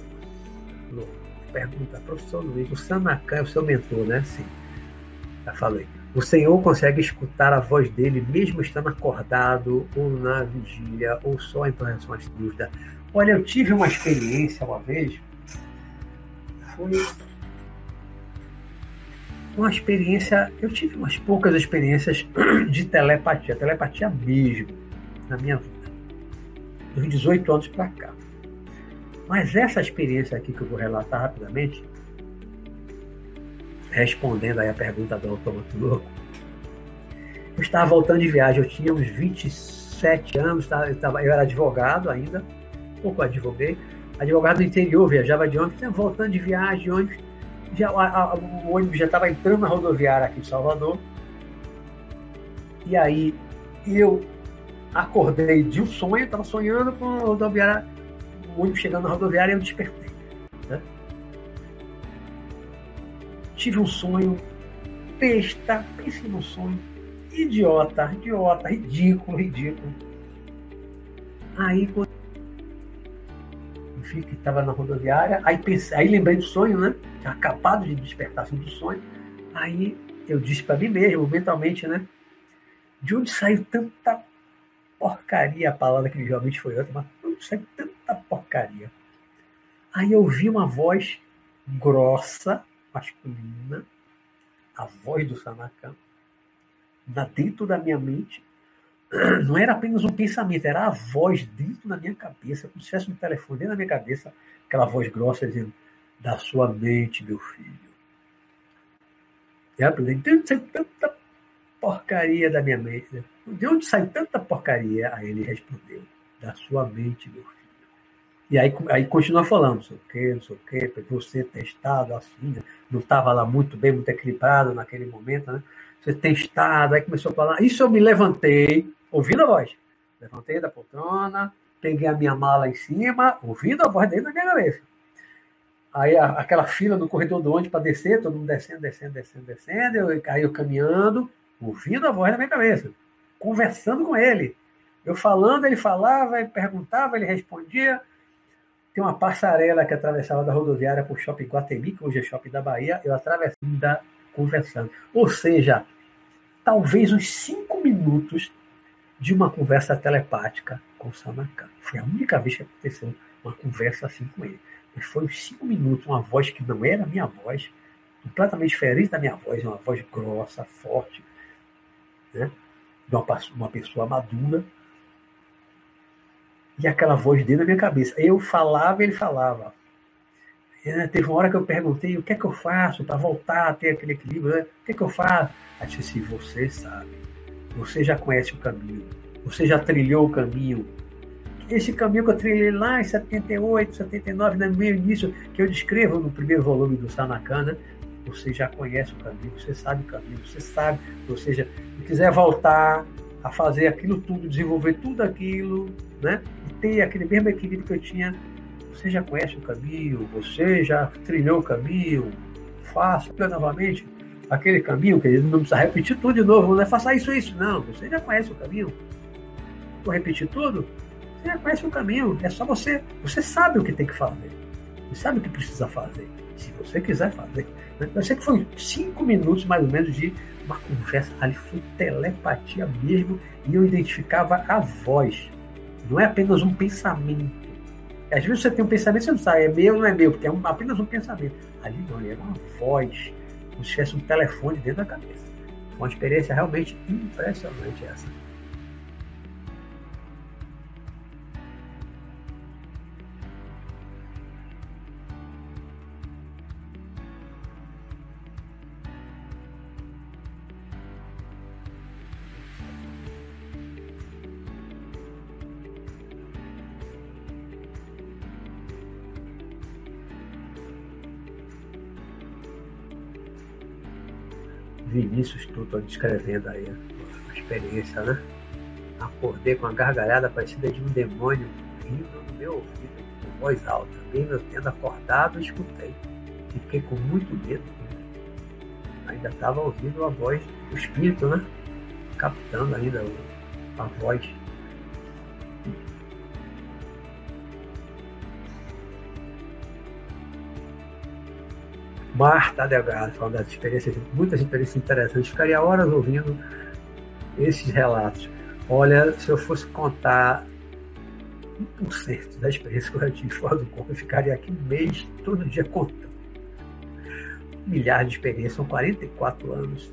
Speaker 1: Pergunta, professor Luiz, o Sanacan é o seu mentor, né? Sim. Já falei. O Senhor consegue escutar a voz dele mesmo estando acordado, ou na vigília, ou só em projeções dúvidas. Olha, eu tive uma experiência uma vez. Foi uma experiência, eu tive umas poucas experiências de telepatia, telepatia mesmo, na minha vida, dos 18 anos para cá. Mas essa experiência aqui que eu vou relatar rapidamente, respondendo aí a pergunta do Autômato Louco, eu estava voltando de viagem, eu tinha uns 27 anos, tá? eu, eu era advogado ainda, pouco advoguei, advogado do interior, viajava de ônibus, voltando de viagem, de ônibus, já, a, a, o ônibus já estava entrando na rodoviária aqui de Salvador, e aí eu acordei de um sonho, estava sonhando com a rodoviária, o ônibus chegando na rodoviária e eu despertei. Né? Tive um sonho besta, pense num sonho idiota, idiota, ridículo, ridículo. Aí quando vi que estava na rodoviária, aí pensei, aí lembrei do sonho, né? Tinha acabado de despertar assim, do sonho. Aí eu disse para mim mesmo, mentalmente, né? De onde saiu tanta porcaria, a palavra que realmente foi outra, mas de onde saiu tanta porcaria? Aí eu vi uma voz grossa, masculina, a voz do Sanacan, dentro da minha mente. Não era apenas um pensamento, era a voz dentro da minha cabeça, como se tivesse um telefone dentro da minha cabeça, aquela voz grossa dizendo, da sua mente, meu filho. E ela de onde sai tanta porcaria da minha mente? De onde sai tanta porcaria? Aí ele respondeu, da sua mente, meu filho. E aí, aí continua falando, não sei o quê, não sei o quê, você testado assim, não estava lá muito bem, muito equilibrado naquele momento, né? Você estado, aí começou a falar. Isso eu me levantei, ouvindo a voz. Levantei da poltrona, peguei a minha mala em cima, ouvindo a voz dentro da minha cabeça. Aí a, aquela fila no corredor do ônibus para descer, todo mundo descendo, descendo, descendo, descendo. Eu, aí eu caminhando, ouvindo a voz na minha cabeça, conversando com ele. Eu falando, ele falava, ele perguntava, ele respondia. Tem uma passarela que atravessava da rodoviária para o shopping Guatemi, que hoje é shopping da Bahia. Eu atravessando conversando. Ou seja, talvez uns cinco minutos de uma conversa telepática com o Sanakan. Foi a única vez que aconteceu uma conversa assim com ele. Mas foi uns cinco minutos, uma voz que não era minha voz, completamente diferente da minha voz, uma voz grossa, forte, né? de uma, uma pessoa madura. E aquela voz dentro da minha cabeça. Eu falava, ele falava. É, teve uma hora que eu perguntei o que é que eu faço para voltar a ter aquele equilíbrio, né? o que é que eu faço? Aí disse você sabe, você já conhece o caminho, você já trilhou o caminho. Esse caminho que eu trilhei lá em 78, 79, no meu início, que eu descrevo no primeiro volume do Sanakana, você já conhece o caminho, você sabe o caminho, você sabe, ou seja, se quiser voltar a fazer aquilo tudo, desenvolver tudo aquilo, né? E ter aquele mesmo equilíbrio que eu tinha você já conhece o caminho, você já trilhou o caminho, faça novamente aquele caminho, que não precisa repetir tudo de novo, não é faça isso, isso, não, você já conhece o caminho. Vou repetir tudo? Você já conhece o caminho, é só você, você sabe o que tem que fazer, você sabe o que precisa fazer, se você quiser fazer. Eu sei que foi cinco minutos mais ou menos de uma conversa, ali foi telepatia mesmo, e eu identificava a voz, não é apenas um pensamento às vezes você tem um pensamento, você não sabe, é meu ou não é meu, porque é um, apenas um pensamento. Ali não, é uma voz, como se tivesse um telefone dentro da cabeça. Uma experiência realmente impressionante essa. Vinícius Tuto descrevendo aí a experiência, né? Acordei com uma gargalhada parecida de um demônio vindo no meu ouvido, com voz alta. Mesmo eu tendo acordado, escutei. Fiquei com muito medo. Ainda estava ouvindo a voz do espírito, né? Captando ainda a voz Marta Delgado, falando das experiências, muitas experiências interessantes. Ficaria horas ouvindo esses relatos. Olha, se eu fosse contar 1% da experiência que eu tive fora do corpo, eu ficaria aqui um mês, todo dia contando. milhares de experiências, são 44 anos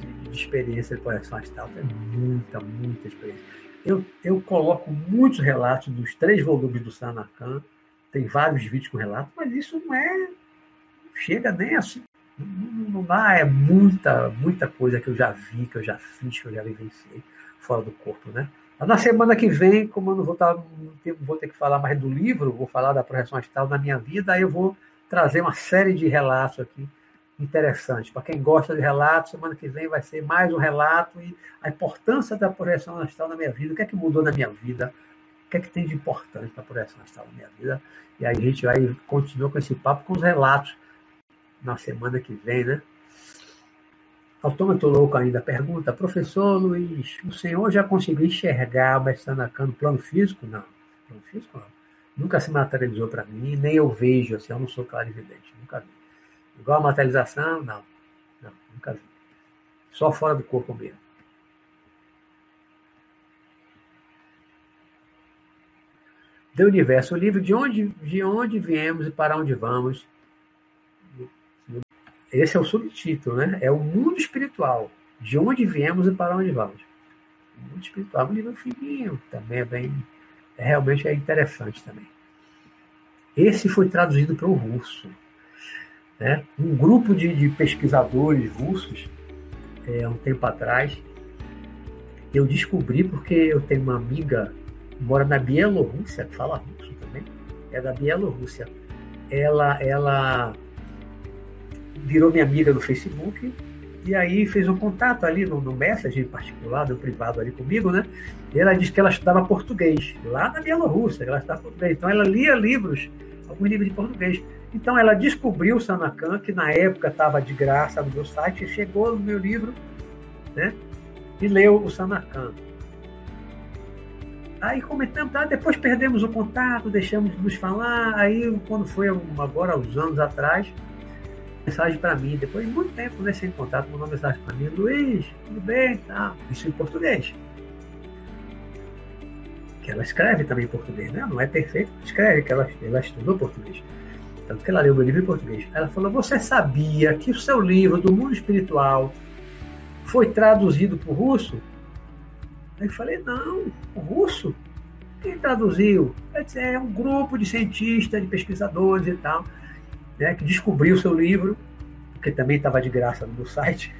Speaker 1: de, de experiência de projeção astral. É muita, muita experiência. Eu, eu coloco muitos relatos dos três volumes do Sanacan, tem vários vídeos com relatos, mas isso não é. Chega nem assim. Não, dá, é muita, muita coisa que eu já vi, que eu já fiz, que eu já vivenciei fora do corpo, né? Na semana que vem, como eu não vou, estar, vou ter que falar mais do livro, vou falar da projeção astral na minha vida, aí eu vou trazer uma série de relatos aqui interessantes. Para quem gosta de relatos, semana que vem vai ser mais um relato e a importância da projeção astral na minha vida, o que é que mudou na minha vida, o que é que tem de importante na projeção astral na minha vida. E aí a gente vai continuar com esse papo com os relatos na semana que vem, né? Autômato Louco ainda pergunta, professor Luiz, o senhor já conseguiu enxergar o Mestanacan no plano físico? Não. Plano físico não. Nunca se materializou para mim, nem eu vejo, assim, eu não sou clarividente, nunca vi. Igual a materialização, não. Não, nunca vi. Só fora do corpo mesmo. Do universo, o livro de onde, de onde viemos e para onde vamos, esse é o subtítulo, né? É o mundo espiritual. De onde viemos e para onde vamos. O mundo espiritual é um livro fininho, também é bem. É, realmente é interessante também. Esse foi traduzido para o russo. Né? Um grupo de, de pesquisadores russos, é, um tempo atrás, eu descobri porque eu tenho uma amiga mora na Bielorrússia, que fala russo também, é da Bielorrússia. Ela, ela virou minha amiga no Facebook e aí fez um contato ali no, no Message particular, no privado ali comigo, né? E ela disse que ela estudava português, lá na Bielorrússia, ela estudava português. Então ela lia livros, alguns livros de português. Então ela descobriu o Sanacan, que na época estava de graça no meu site, chegou no meu livro, né? E leu o Sanacan. Aí comentamos, tá? depois perdemos o contato, deixamos de nos falar. Aí, quando foi agora, uns anos atrás, mensagem para mim, depois de muito tempo né, sem contato, mandou uma mensagem para mim, Luiz, tudo bem? Tá. Isso em português. Que ela escreve também em português, né? Não é perfeito, escreve, que ela, ela estudou português. Tanto que ela leu meu livro em português. Ela falou, você sabia que o seu livro do mundo espiritual foi traduzido para o russo? Eu falei, não, o russo? Quem traduziu? Disse, é um grupo de cientistas, de pesquisadores e tal né, que descobriu seu livro, que também estava de graça no site.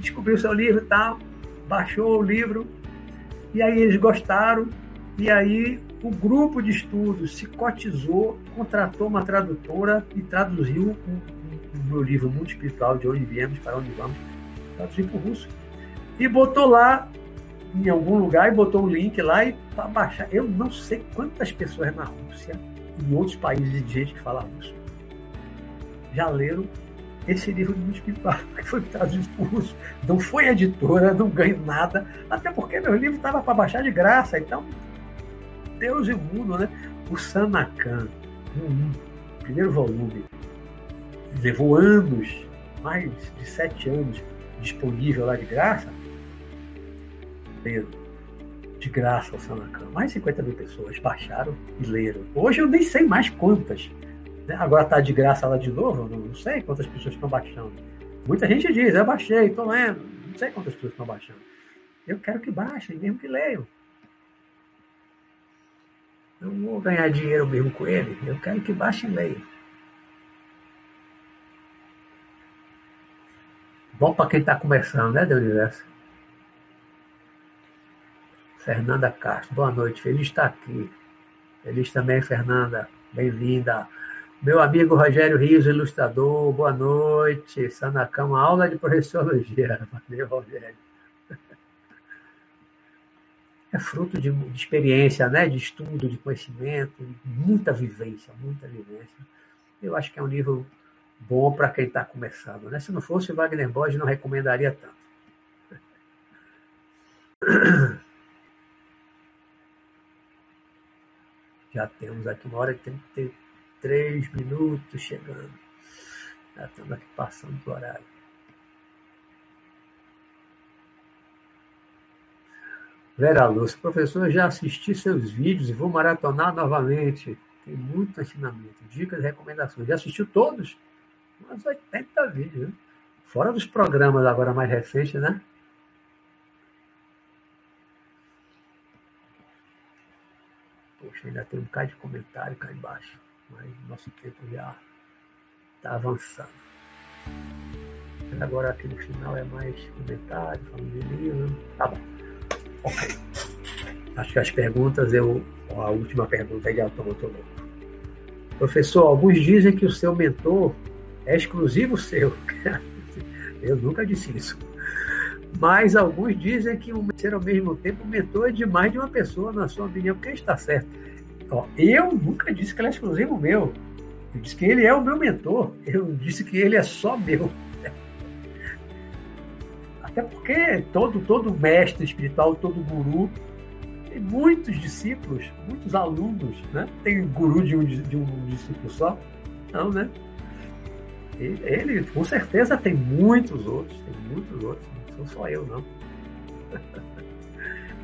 Speaker 1: Descobriu seu livro e tal, baixou o livro, e aí eles gostaram, e aí o grupo de estudos se cotizou, contratou uma tradutora e traduziu o, meu livro Mundo Espiritual, de onde viemos, para onde vamos, traduziu para o russo. E botou lá em algum lugar e botou um link lá e para baixar. Eu não sei quantas pessoas na Rússia em outros países de gente que fala russo. Já leram esse livro do mundo espiritual, que foi traduzido russo. Não foi editora, não ganho nada, até porque meu livro estava para baixar de graça. Então, Deus e mundo, né? O Sanakan, um, primeiro volume, levou anos, mais de sete anos, disponível lá de graça. Leram de graça o Sanacan. Mais de 50 mil pessoas baixaram e leram. Hoje eu nem sei mais quantas. Né? Agora está de graça lá de novo, não, não sei quantas pessoas estão baixando. Muita gente diz, eu baixei, estou lendo. Não sei quantas pessoas estão baixando. Eu quero que baixem, mesmo que leiam. Eu não vou ganhar dinheiro mesmo com ele. Eu quero que baixem e leiam. Bom para quem está começando, né, Deus Universo? Fernanda Castro. Boa noite, feliz estar aqui. Feliz também, Fernanda. Bem-vinda. Meu amigo Rogério Rios, ilustrador, boa noite. Sanacão, aula de professologia. Valeu, Rogério. É fruto de, de experiência, né? de estudo, de conhecimento, muita vivência, muita vivência. Eu acho que é um livro bom para quem está começando. Né? Se não fosse Wagner Borges, não recomendaria tanto. Já temos aqui uma hora e 33 minutos chegando. Já estamos aqui passando do horário. Vera Lúcia, professor, já assisti seus vídeos e vou maratonar novamente. Tem muito ensinamento, dicas e recomendações. Já assistiu todos? Umas 80 vídeos, né? Fora dos programas agora mais recentes, né? Poxa, ainda tem um bocado de comentário cá embaixo, mas nosso tempo já está avançando. Mas agora aqui no final é mais comentário, falando de livro. Tá bom. Ok. Acho que as perguntas, eu. A última pergunta é de automotor. Professor, alguns dizem que o seu mentor é exclusivo seu. Eu nunca disse isso. Mas alguns dizem que ser ao mesmo tempo mentor é de mais de uma pessoa, na sua opinião. Quem está certo? Ó, eu nunca disse que ele é exclusivo meu. Eu disse que ele é o meu mentor. Eu disse que ele é só meu. Até porque todo, todo mestre espiritual, todo guru, tem muitos discípulos, muitos alunos. Né? Tem guru de um, de um discípulo só? Não, né? Ele, com certeza, tem muitos outros, tem muitos outros, não sou só eu, não.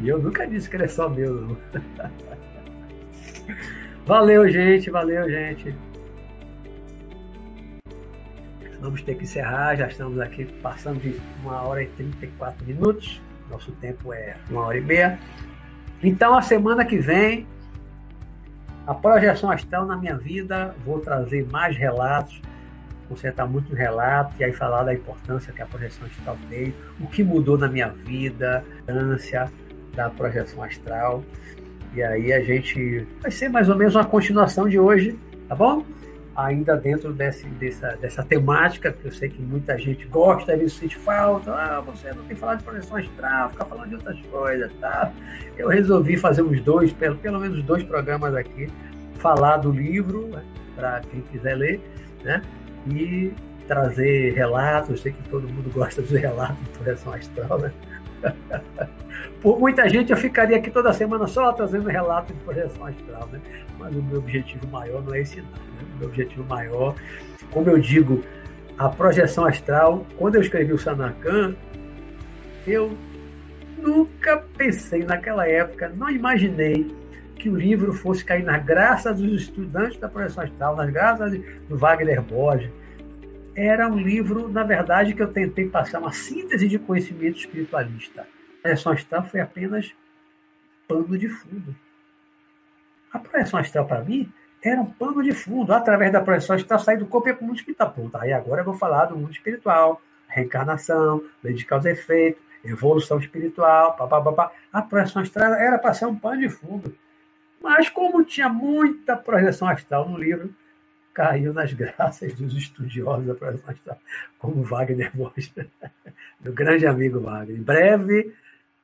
Speaker 1: E eu nunca disse que ele é só meu, não. Valeu, gente, valeu, gente. Vamos ter que encerrar, já estamos aqui passando de uma hora e 34 minutos. Nosso tempo é uma hora e meia. Então, a semana que vem, a projeção astral na minha vida, vou trazer mais relatos concentrar muito no relato e aí falar da importância que a projeção astral tem, o que mudou na minha vida, a ânsia da projeção astral. E aí a gente vai ser mais ou menos uma continuação de hoje, tá bom? Ainda dentro desse, dessa, dessa temática, que eu sei que muita gente gosta, ele sente falta, ah, você não tem falado de projeção astral, fica falando de outras coisas, tá? Eu resolvi fazer uns dois, pelo, pelo menos dois programas aqui, falar do livro, né, para quem quiser ler, né? e trazer relatos. Eu sei que todo mundo gosta dos relatos de projeção astral, né? Por muita gente eu ficaria aqui toda semana só trazendo relatos de projeção astral, né? Mas o meu objetivo maior não é esse, não. Né? O meu objetivo maior, como eu digo, a projeção astral, quando eu escrevi o Sanacan, eu nunca pensei naquela época, não imaginei que o livro fosse cair na graça dos estudantes da projeção astral, nas graças do Wagner Borges. Era um livro, na verdade, que eu tentei passar uma síntese de conhecimento espiritualista. Projeção astral foi apenas pano de fundo. A projeção astral, para mim, era um pano de fundo. Através da projeção astral, sair do corpo e para o mundo espiritual. Pronto, aí agora eu vou falar do mundo espiritual, reencarnação, lei de causa e efeito, evolução espiritual, papapá. A projeção astral era para ser um pano de fundo. Mas, como tinha muita projeção astral no livro, caiu nas graças dos estudiosos da projeção astral, como Wagner Borges, meu grande amigo Wagner. Em breve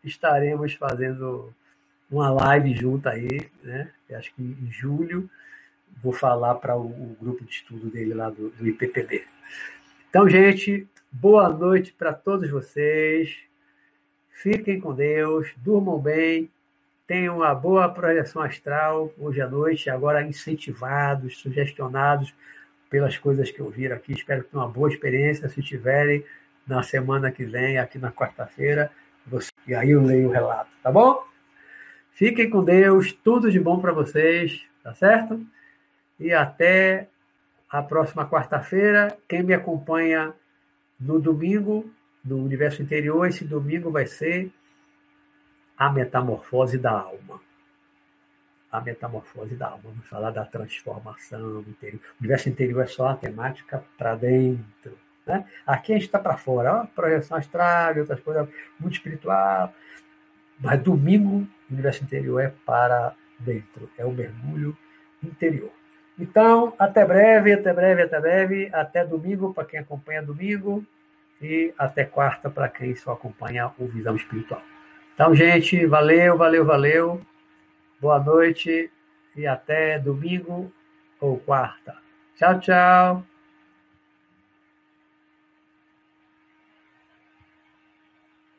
Speaker 1: estaremos fazendo uma live junto aí, né? acho que em julho vou falar para o, o, grupo de estudo dele lá do, do IPPB. Então, gente, boa noite para todos vocês. Fiquem com Deus, durmam bem tenham uma boa projeção astral hoje à noite, agora incentivados, sugestionados pelas coisas que ouviram aqui. Espero que tenham uma boa experiência. Se tiverem, na semana que vem, aqui na quarta-feira, e aí eu leio o relato, tá bom? Fiquem com Deus, tudo de bom para vocês, tá certo? E até a próxima quarta-feira. Quem me acompanha no domingo, no Universo Interior, esse domingo vai ser a metamorfose da alma. A metamorfose da alma. Vamos falar da transformação interior. O universo interior é só a temática para dentro. Né? Aqui a gente está para fora. Ó, projeção astral, outras coisas, muito espiritual. Mas domingo, o universo interior é para dentro. É o mergulho interior. Então, até breve, até breve, até breve. Até domingo, para quem acompanha domingo. E até quarta, para quem só acompanha o Visão Espiritual. Então, gente, valeu, valeu, valeu. Boa noite e até domingo ou quarta. Tchau, tchau.